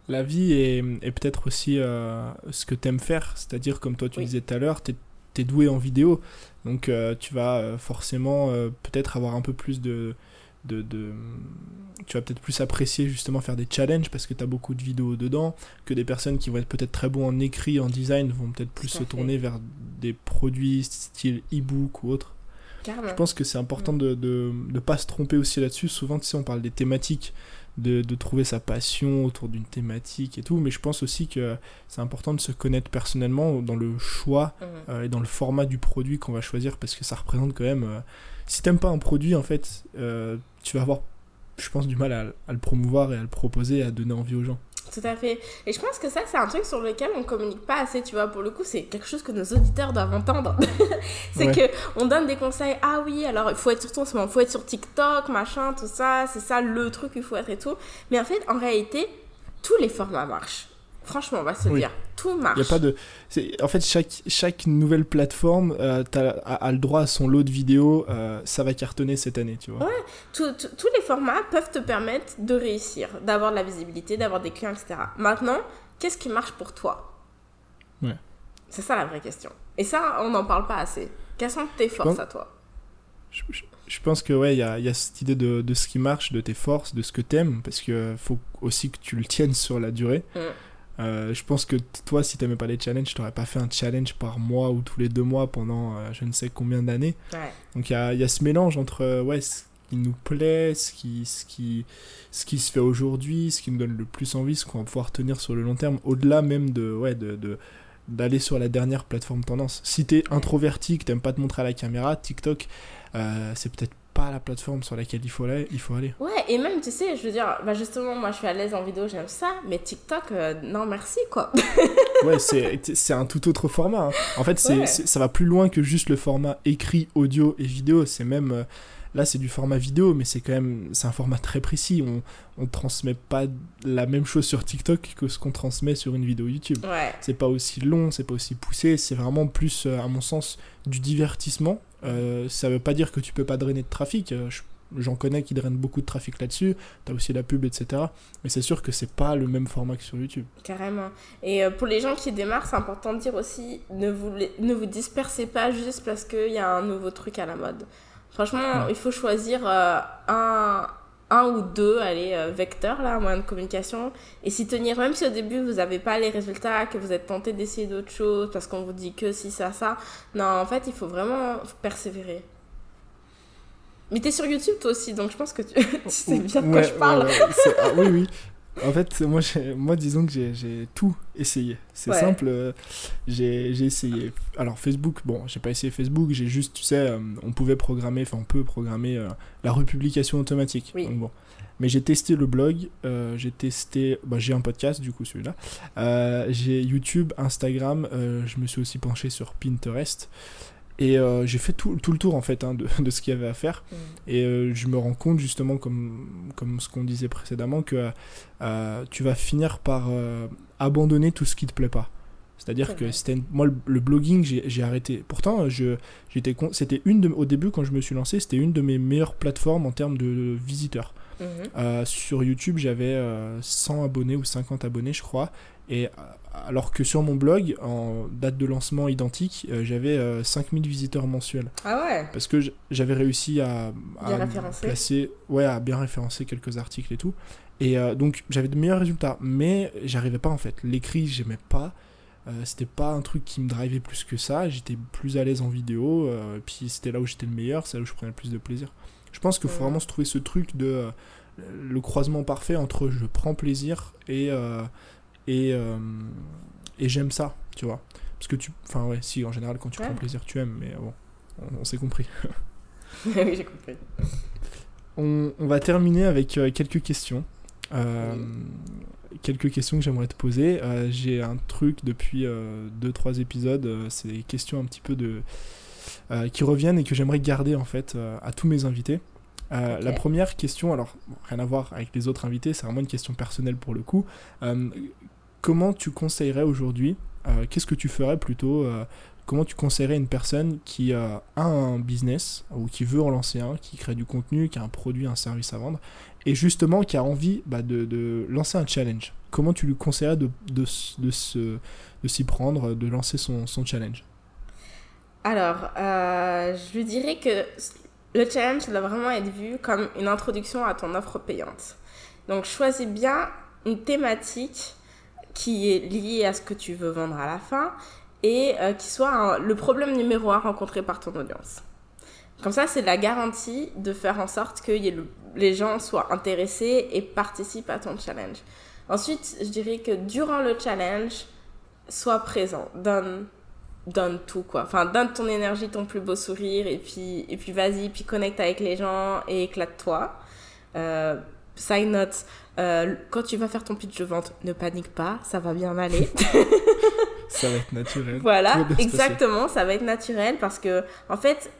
La vie est, peut-être aussi euh, ce que tu aimes faire. C'est-à-dire, comme toi tu disais tout à l'heure, tu es, doué en vidéo. Donc euh, tu vas euh, forcément peut-être avoir un peu plus de, de, Tu vas peut-être plus apprécier justement faire des challenges parce que tu as beaucoup de vidéos dedans. Que des personnes qui vont être peut-être très bons en écrit, en design, vont peut-être plus se tourner vers des produits style e-book ou autre. Je pense que c'est important de ne pas se tromper aussi là-dessus. Souvent, tu sais, on parle des thématiques de, trouver sa passion autour d'une thématique et tout, mais je pense aussi que c'est important de se connaître personnellement dans le choix mhm. euh, et dans le format du produit qu'on va choisir parce que ça représente quand même. Euh, si t'aimes pas un produit, en fait, euh, tu vas avoir, je pense, du mal à, à, le promouvoir et à le proposer, à donner envie aux gens. Tout à fait. Et je pense que ça, c'est un truc sur lequel on communique pas assez, tu vois. Pour le coup, c'est quelque chose que nos auditeurs doivent entendre. c'est que on donne des conseils. Ah oui, alors il faut être sur il faut être sur TikTok, machin, tout ça. C'est ça le truc qu'il faut être et tout. Mais en fait, en réalité, tous les formats marchent. Franchement, on va se dire, tout marche. Y a pas de... En fait, chaque, chaque nouvelle plateforme euh, a, le droit à son lot de vidéos. Euh, ça va cartonner cette année, tu vois. Ouais, tous les formats peuvent te permettre de réussir, d'avoir de la visibilité, d'avoir des clients, etc. Maintenant, qu'est-ce qui marche pour toi? Ouais. C'est ça la vraie question. Et ça, on n'en parle pas assez. Quelles sont tes forces à toi? je, pense que ouais, il y a, y a, cette idée de, de, ce qui marche, de tes forces, de ce que t'aimes, parce qu'il faut aussi que tu le tiennes sur la durée. Mm. Euh, je pense que toi, si t'aimais pas les challenges, tu t'aurais pas fait un challenge par mois ou tous les deux mois pendant euh, je ne sais combien d'années. Donc il y a, y a, ce mélange entre euh, ouais, ce qui nous plaît, ce qui, ce qui, ce qui se fait aujourd'hui, ce qui nous donne le plus envie, ce qu'on va pouvoir tenir sur le long terme, au-delà même de, ouais, de, de d'aller sur la dernière plateforme tendance. Si t'es introverti, que t'aimes pas te montrer à la caméra, TikTok, c'est peut-être pas la plateforme sur laquelle il faut aller. Il faut aller. Ouais, et même, tu sais, je veux dire, bah justement, moi je suis à l'aise en vidéo, j'aime ça, mais TikTok, euh, non merci quoi. ouais, c'est un tout autre format. Hein. En fait, c'est ça va plus loin que juste le format écrit, audio et vidéo. C'est même. Euh, là, c'est du format vidéo, mais c'est quand même. C'est un format très précis. On, on transmet pas la même chose sur TikTok que ce qu'on transmet sur une vidéo YouTube. Ouais. C'est pas aussi long, c'est pas aussi poussé. C'est vraiment plus, euh, à mon sens, du divertissement euh, ça veut pas dire que tu peux pas drainer de trafic. Euh, j'en connais qui drainent beaucoup de trafic là-dessus. T'as aussi la pub, etc. Mais c'est sûr que c'est pas le même format que sur YouTube. Carrément. Et euh, pour les gens qui démarrent, c'est important de dire aussi ne vous, ne vous dispersez pas juste parce qu'il y a un nouveau truc à la mode. Franchement, il faut choisir un, un ou deux allez, euh, vecteurs, là, moyens de communication, et s'y tenir, même si au début vous n'avez pas les résultats, que vous êtes tenté d'essayer d'autres choses, parce qu'on vous dit que si, ça, ça. Non, en fait, il faut vraiment persévérer. Mais t'es sur YouTube toi aussi, donc je pense que tu, sais bien de quoi je parle. Ah, oui, oui. En fait, moi, moi disons que j'ai tout essayé. C'est simple, euh, j'ai essayé. Alors, Facebook, bon, j'ai pas essayé Facebook, j'ai juste, tu sais, euh, on pouvait programmer, enfin, on peut programmer euh, la republication automatique. Oui. bon. Mais j'ai testé le blog, j'ai testé, bah, j'ai un podcast, du coup, celui-là. j'ai YouTube, Instagram, je me suis aussi penché sur Pinterest. Et euh, j'ai fait tout, tout, le tour en fait hein, de, de, ce qu'il y avait à faire. Mm. Et euh, je me rends compte justement, comme, comme ce qu'on disait précédemment, que euh, tu vas finir par abandonner tout ce qui te plaît pas. C'est-à-dire que c'était moi le, blogging j'ai arrêté. Pourtant je j'étais c'était une de, au début quand je me suis lancé c'était une de mes meilleures plateformes en termes de visiteurs. Mhm. sur YouTube j'avais 100 abonnés ou 50 abonnés je crois et alors que sur mon blog, en date de lancement identique, euh, j'avais 5000 euh, visiteurs mensuels. Ah ouais Parce que j'avais réussi à, à placer, ouais, à bien référencer quelques articles et tout. Et euh, donc j'avais de meilleurs résultats, mais j'arrivais pas en fait. L'écrit, j'aimais pas. c'était pas un truc qui me drivait plus que ça. J'étais plus à l'aise en vidéo. et puis c'était là où j'étais le meilleur, c'est là où je prenais le plus de plaisir. Je pense qu'il faut vraiment se trouver ce truc de le croisement parfait entre je prends plaisir et et, euh, et j'aime ça, tu vois. Parce que tu. Enfin, ouais, si, en général, quand tu prends plaisir, tu aimes, mais bon, on, s'est compris. oui, j'ai compris. On, on, va terminer avec euh, quelques questions. Euh, quelques questions que j'aimerais te poser. j'ai un truc depuis 2-3 épisodes, c'est des questions un petit peu de. qui reviennent et que j'aimerais garder en fait à tous mes invités. La première question, alors rien à voir avec les autres invités, c'est vraiment une question personnelle pour le coup comment tu conseillerais aujourd'hui, euh, qu'est-ce que tu ferais plutôt euh, Comment tu conseillerais une personne qui a un business ou qui veut en lancer un, qui crée du contenu, qui a un produit, un service à vendre, et justement qui a envie bah, de, lancer un challenge? Comment tu lui conseillerais de, de, de s'y prendre, de lancer son, son challenge? Alors, euh, je lui dirais que le challenge doit vraiment être vu comme une introduction à ton offre payante. Donc, choisis bien une thématique qui est lié à ce que tu veux vendre à la fin et euh, qui soit le problème numéro un rencontré par ton audience. Comme ça, c'est la garantie de faire en sorte que les gens soient intéressés et participent à ton challenge. Ensuite, je dirais que durant le challenge, sois présent, donne, donne tout quoi. Enfin, donne ton énergie, ton plus beau sourire et puis, et puis vas-y, puis connecte avec les gens et éclate-toi. Euh, side note, euh, quand tu vas faire ton pitch de vente, ne panique pas, ça va bien aller. ça va être naturel. Voilà, exactement, ça va être naturel parce que, en fait,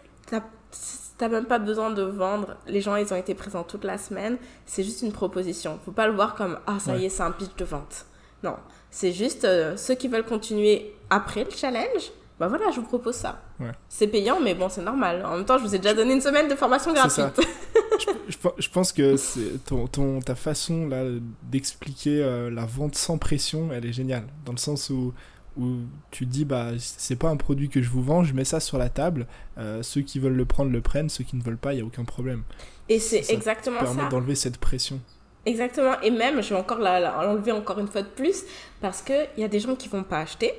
t'as même pas besoin de vendre. Les gens, ils ont été présents toute la semaine. C'est juste une proposition. Faut pas le voir comme, ah, ça y est, c'est un pitch de vente. Non, c'est juste euh, ceux qui veulent continuer après le challenge. Bah voilà, je vous propose ça. C'est payant, mais bon, c'est normal. En même temps, je vous ai déjà donné une semaine de formation gratuite. je, pense que ton, ton, ta façon là d'expliquer euh, la vente sans pression, elle est géniale. Dans le sens où, où tu dis, bah, c'est pas un produit que je vous vends, je mets ça sur la table. Euh, ceux qui veulent le prendre le prennent, ceux qui ne veulent pas, il n'y a aucun problème. Et c'est exactement ça. Ça permet d'enlever cette pression. Exactement. Et même, je vais encore l'enlever encore une fois de plus, parce qu'il y a des gens qui vont pas acheter,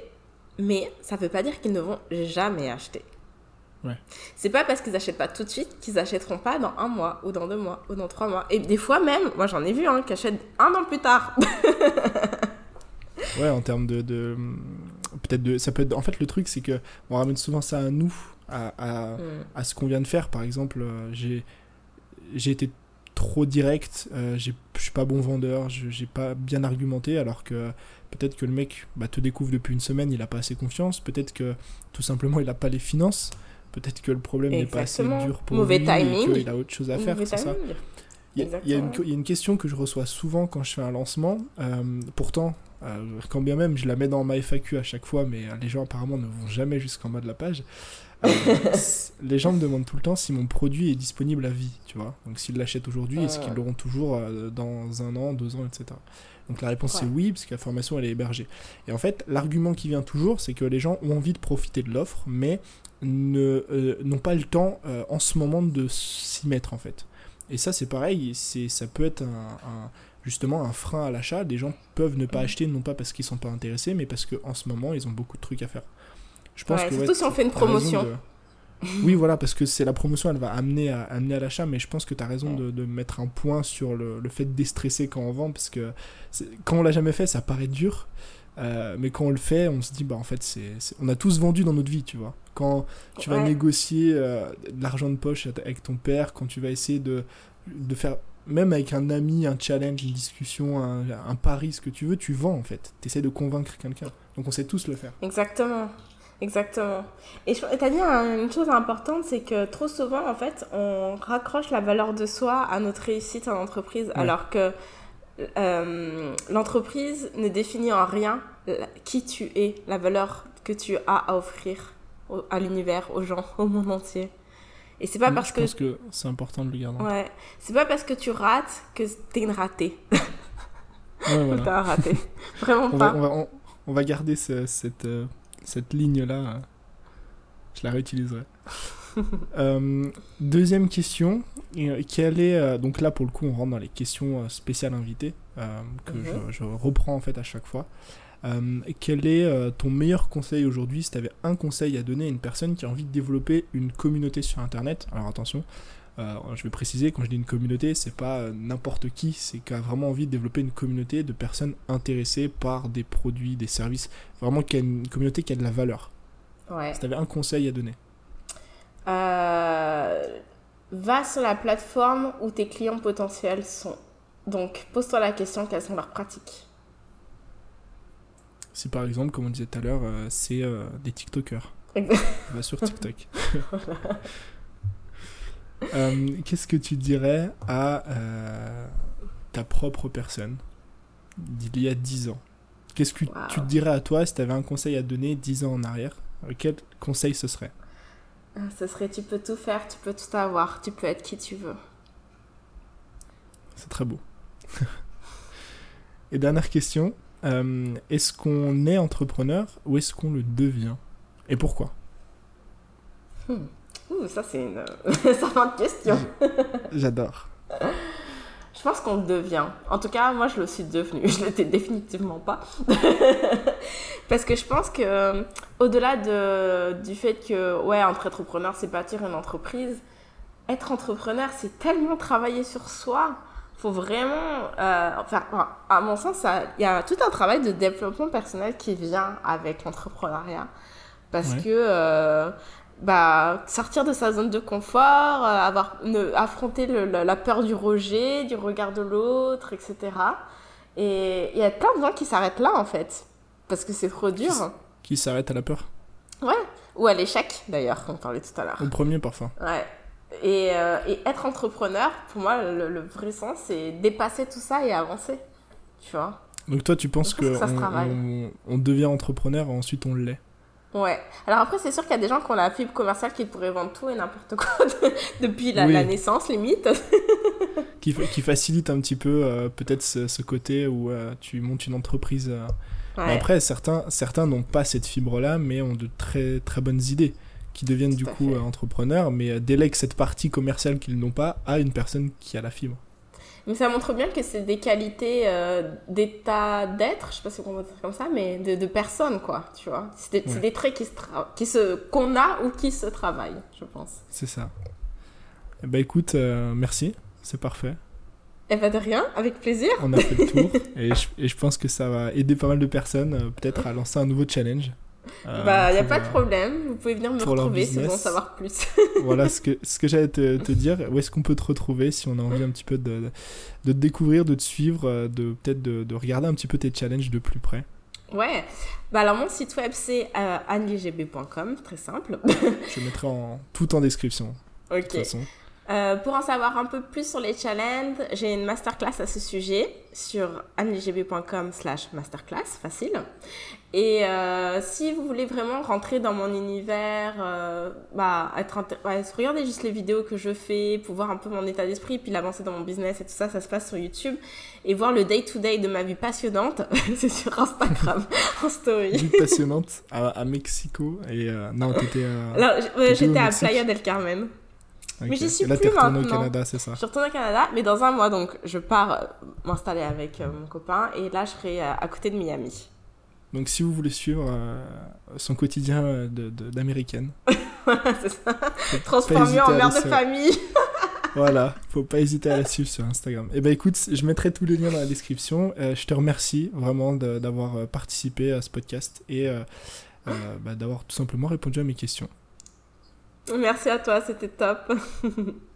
mais ça veut pas dire qu'ils ne vont jamais acheter. C'est pas parce qu'ils achètent pas tout de suite qu'ils achèteront pas dans un mois ou dans deux mois ou dans trois mois. Et des fois même, moi j'en ai vu hein, qui achètent un an plus tard. ouais, en termes de, de peut-être de, ça peut être. En fait, le truc c'est que on ramène souvent ça à nous, à, à, à ce qu'on vient de faire. Par exemple, euh, j'ai j'ai été trop direct, euh, je suis pas bon vendeur, j'ai pas bien argumenté, alors que peut-être que le mec bah, te découvre depuis une semaine, il a pas assez confiance, peut-être que tout simplement il a pas les finances. Peut-être que le problème n'est pas assez dur pour Mauvais lui timing. qu'il a autre chose à faire, c'est ça il y, a, il, y a une, question que je reçois souvent quand je fais un lancement. Euh, pourtant, euh, quand bien même je la mets dans ma FAQ à chaque fois, mais euh, les gens apparemment ne vont jamais jusqu'en bas de la page. les gens me demandent tout le temps si mon produit est disponible à vie, tu vois. Donc s'ils l'achètent aujourd'hui, est-ce qu'ils l'auront toujours dans un an, deux ans, etc. Donc la réponse c'est oui, parce que la formation elle est hébergée. Et en fait, l'argument qui vient toujours, c'est que les gens ont envie de profiter de l'offre, mais euh, n'ont pas le temps euh, en ce moment de s'y mettre en fait. Et ça c'est pareil, c'est ça peut être un, justement un frein à l'achat. Des gens peuvent ne pas mm. acheter non pas parce qu'ils sont pas intéressés, mais parce qu'en ce moment ils ont beaucoup de trucs à faire. Je pense que, surtout si on fait une promotion. Oui, voilà, parce que c'est la promotion, elle va amener à, amener à l'achat, mais je pense que tu as raison de, de, mettre un point sur le, le fait de déstresser quand on vend, parce que quand on l'a jamais fait, ça paraît dur, euh, mais quand on le fait, on se dit, bah en fait, c'est, on a tous vendu dans notre vie, tu vois. Quand tu vas négocier euh, de l'argent de poche avec ton père, quand tu vas essayer de, de faire, même avec un ami, un challenge, une discussion, un, un pari, ce que tu veux, tu vends en fait. Tu essaies de convaincre quelqu'un. Donc on sait tous le faire. Exactement. Exactement. Et tu as dit une chose importante, c'est que trop souvent, en fait, on raccroche la valeur de soi à notre réussite en entreprise, alors que euh, l'entreprise ne définit en rien qui tu es, la valeur que tu as à offrir à l'univers, aux gens, au monde entier. Et c'est pas parce je que. Je pense que c'est important de le garder. Ouais. C'est pas parce que tu rates que t'es une ratée. Ouais, voilà. T'as un raté. Vraiment on pas. Va, on, va, on, va, garder ce, cette, euh, cette ligne-là. Je la réutiliserai. euh, deuxième question. Quelle est, euh, donc là, pour le coup, on rentre dans les questions euh, spéciales invitées que mm -hmm. je, je, reprends en fait à chaque fois. Euh, quel est euh, ton meilleur conseil aujourd'hui si tu avais un conseil à donner à une personne qui a envie de développer une communauté sur Internet? Alors attention, euh, je vais préciser, quand je dis une communauté, c'est pas n'importe qui, c'est qui a vraiment envie de développer une communauté de personnes intéressées par des produits, des services, vraiment qui a une communauté qui a de la valeur. Ouais. Si tu avais un conseil à donner. va sur la plateforme où tes clients potentiels sont. Donc, pose-toi la question quelles sont leurs pratiques? Si par exemple, comme on disait tout à l'heure, euh, c'est euh, des TikTokers. Va sur TikTok. euh, Qu'est-ce que tu dirais à ta propre personne d'il y a 10 ans? Qu'est-ce que wow. tu te dirais à toi si tu avais un conseil à donner 10 ans en arrière? Quel conseil ce serait? Ce serait tu peux tout faire, tu peux tout avoir, tu peux être qui tu veux. C'est très beau. Et dernière question, euh, est-ce qu'on est entrepreneur ou est-ce qu'on le devient? Et pourquoi? Hmm. Ouh, ça c'est une savante question. J'adore. Je pense qu'on devient. En tout cas, moi je le suis devenu. Je l'étais définitivement pas. Parce que je pense que au-delà de, du fait que ouais, être entrepreneur c'est bâtir une entreprise, être entrepreneur c'est tellement travailler sur soi faut vraiment, euh, enfin, à mon sens, il y a tout un travail de développement personnel qui vient avec l'entrepreneuriat. Parce ouais. que, euh, bah, sortir de sa zone de confort, euh, avoir, ne, affronter le, la, la, peur du rejet, du regard de l'autre, etc. Et il y a plein de gens qui s'arrêtent là, en fait. Parce que c'est trop dur. Qui, qui s'arrêtent à la peur? Ouais. Ou à l'échec, d'ailleurs, on parlait tout à l'heure. Au premier, parfois. Ouais. Et, euh, et, être entrepreneur, pour moi, le, le vrai sens, c'est dépasser tout ça et avancer. Tu vois? Donc toi, tu penses que, que on, on, on, devient entrepreneur et ensuite on l'est? Ouais. Alors après, c'est sûr qu'il y a des gens qui ont la fibre commerciale qui pourraient vendre tout et n'importe quoi de, depuis la, oui. la, naissance, limite. qui, qui, facilite un petit peu euh, peut-être ce, ce, côté où euh, tu montes une entreprise. Euh... Ouais. Après, certains, certains n'ont pas cette fibre-là, mais ont de très, très bonnes idées qui deviennent du coup entrepreneurs, mais délèguent cette partie commerciale qu'ils n'ont pas à une personne qui a la fibre. Mais ça montre bien que c'est des qualités euh, d'état d'être, je sais pas si on peut dire comme ça, mais de, de personnes, quoi, tu vois. C'est des, ouais. des, traits qui se, qui se, qu'on a ou qui se travaillent, je pense. C'est ça. Eh ben écoute, euh, merci, c'est parfait. Eh ben de rien, avec plaisir. On a fait le tour, et, je, et je pense que ça va aider pas mal de personnes, euh, peut-être à lancer un nouveau challenge. Euh, bah, il n'y a pas de problème. Vous pouvez venir me retrouver si vous voulez en savoir plus. voilà ce que, ce que j'allais te, te, dire. Où est-ce qu'on peut te retrouver si on a envie un petit peu de, de, de te découvrir, de te suivre, de peut-être de, de, regarder un petit peu tes challenges de plus près? Ouais. Bah alors, mon site web, c'est euh, anneligb.com, très simple. Je mettrai en, tout en description. Ok. De toute façon. Euh, pour en savoir un peu plus sur les challenges, j'ai une masterclass à ce sujet sur anneligb.com slash masterclass, facile. Et euh, si vous voulez vraiment rentrer dans mon univers, euh, bah, être ouais, regardez juste les vidéos que je fais pour voir un peu mon état d'esprit, puis l'avancer dans mon business et tout ça, ça se passe sur YouTube. Et voir le day-to-day -day de ma vie passionnante, c'est sur Instagram, en story. Vie passionnante à, à Mexico. Et euh, non, t'étais J'étais à Playa del Carmen. Okay. Mais j'y suis là, plus maintenant. au Canada, c'est ça Je suis retournée au Canada, mais dans un mois, donc je pars euh, m'installer avec euh, mon copain et là, je serai euh, à côté de Miami. Donc si vous voulez suivre euh, son quotidien d'américaine. c'est ça. Transformée en mère de famille. voilà, faut pas hésiter à la suivre sur Instagram. Et eh ben écoute, je mettrai tous les liens dans la description. Euh, je te remercie vraiment d'avoir participé à ce podcast et euh, bah, d'avoir tout simplement répondu à mes questions. Merci à toi, c'était top.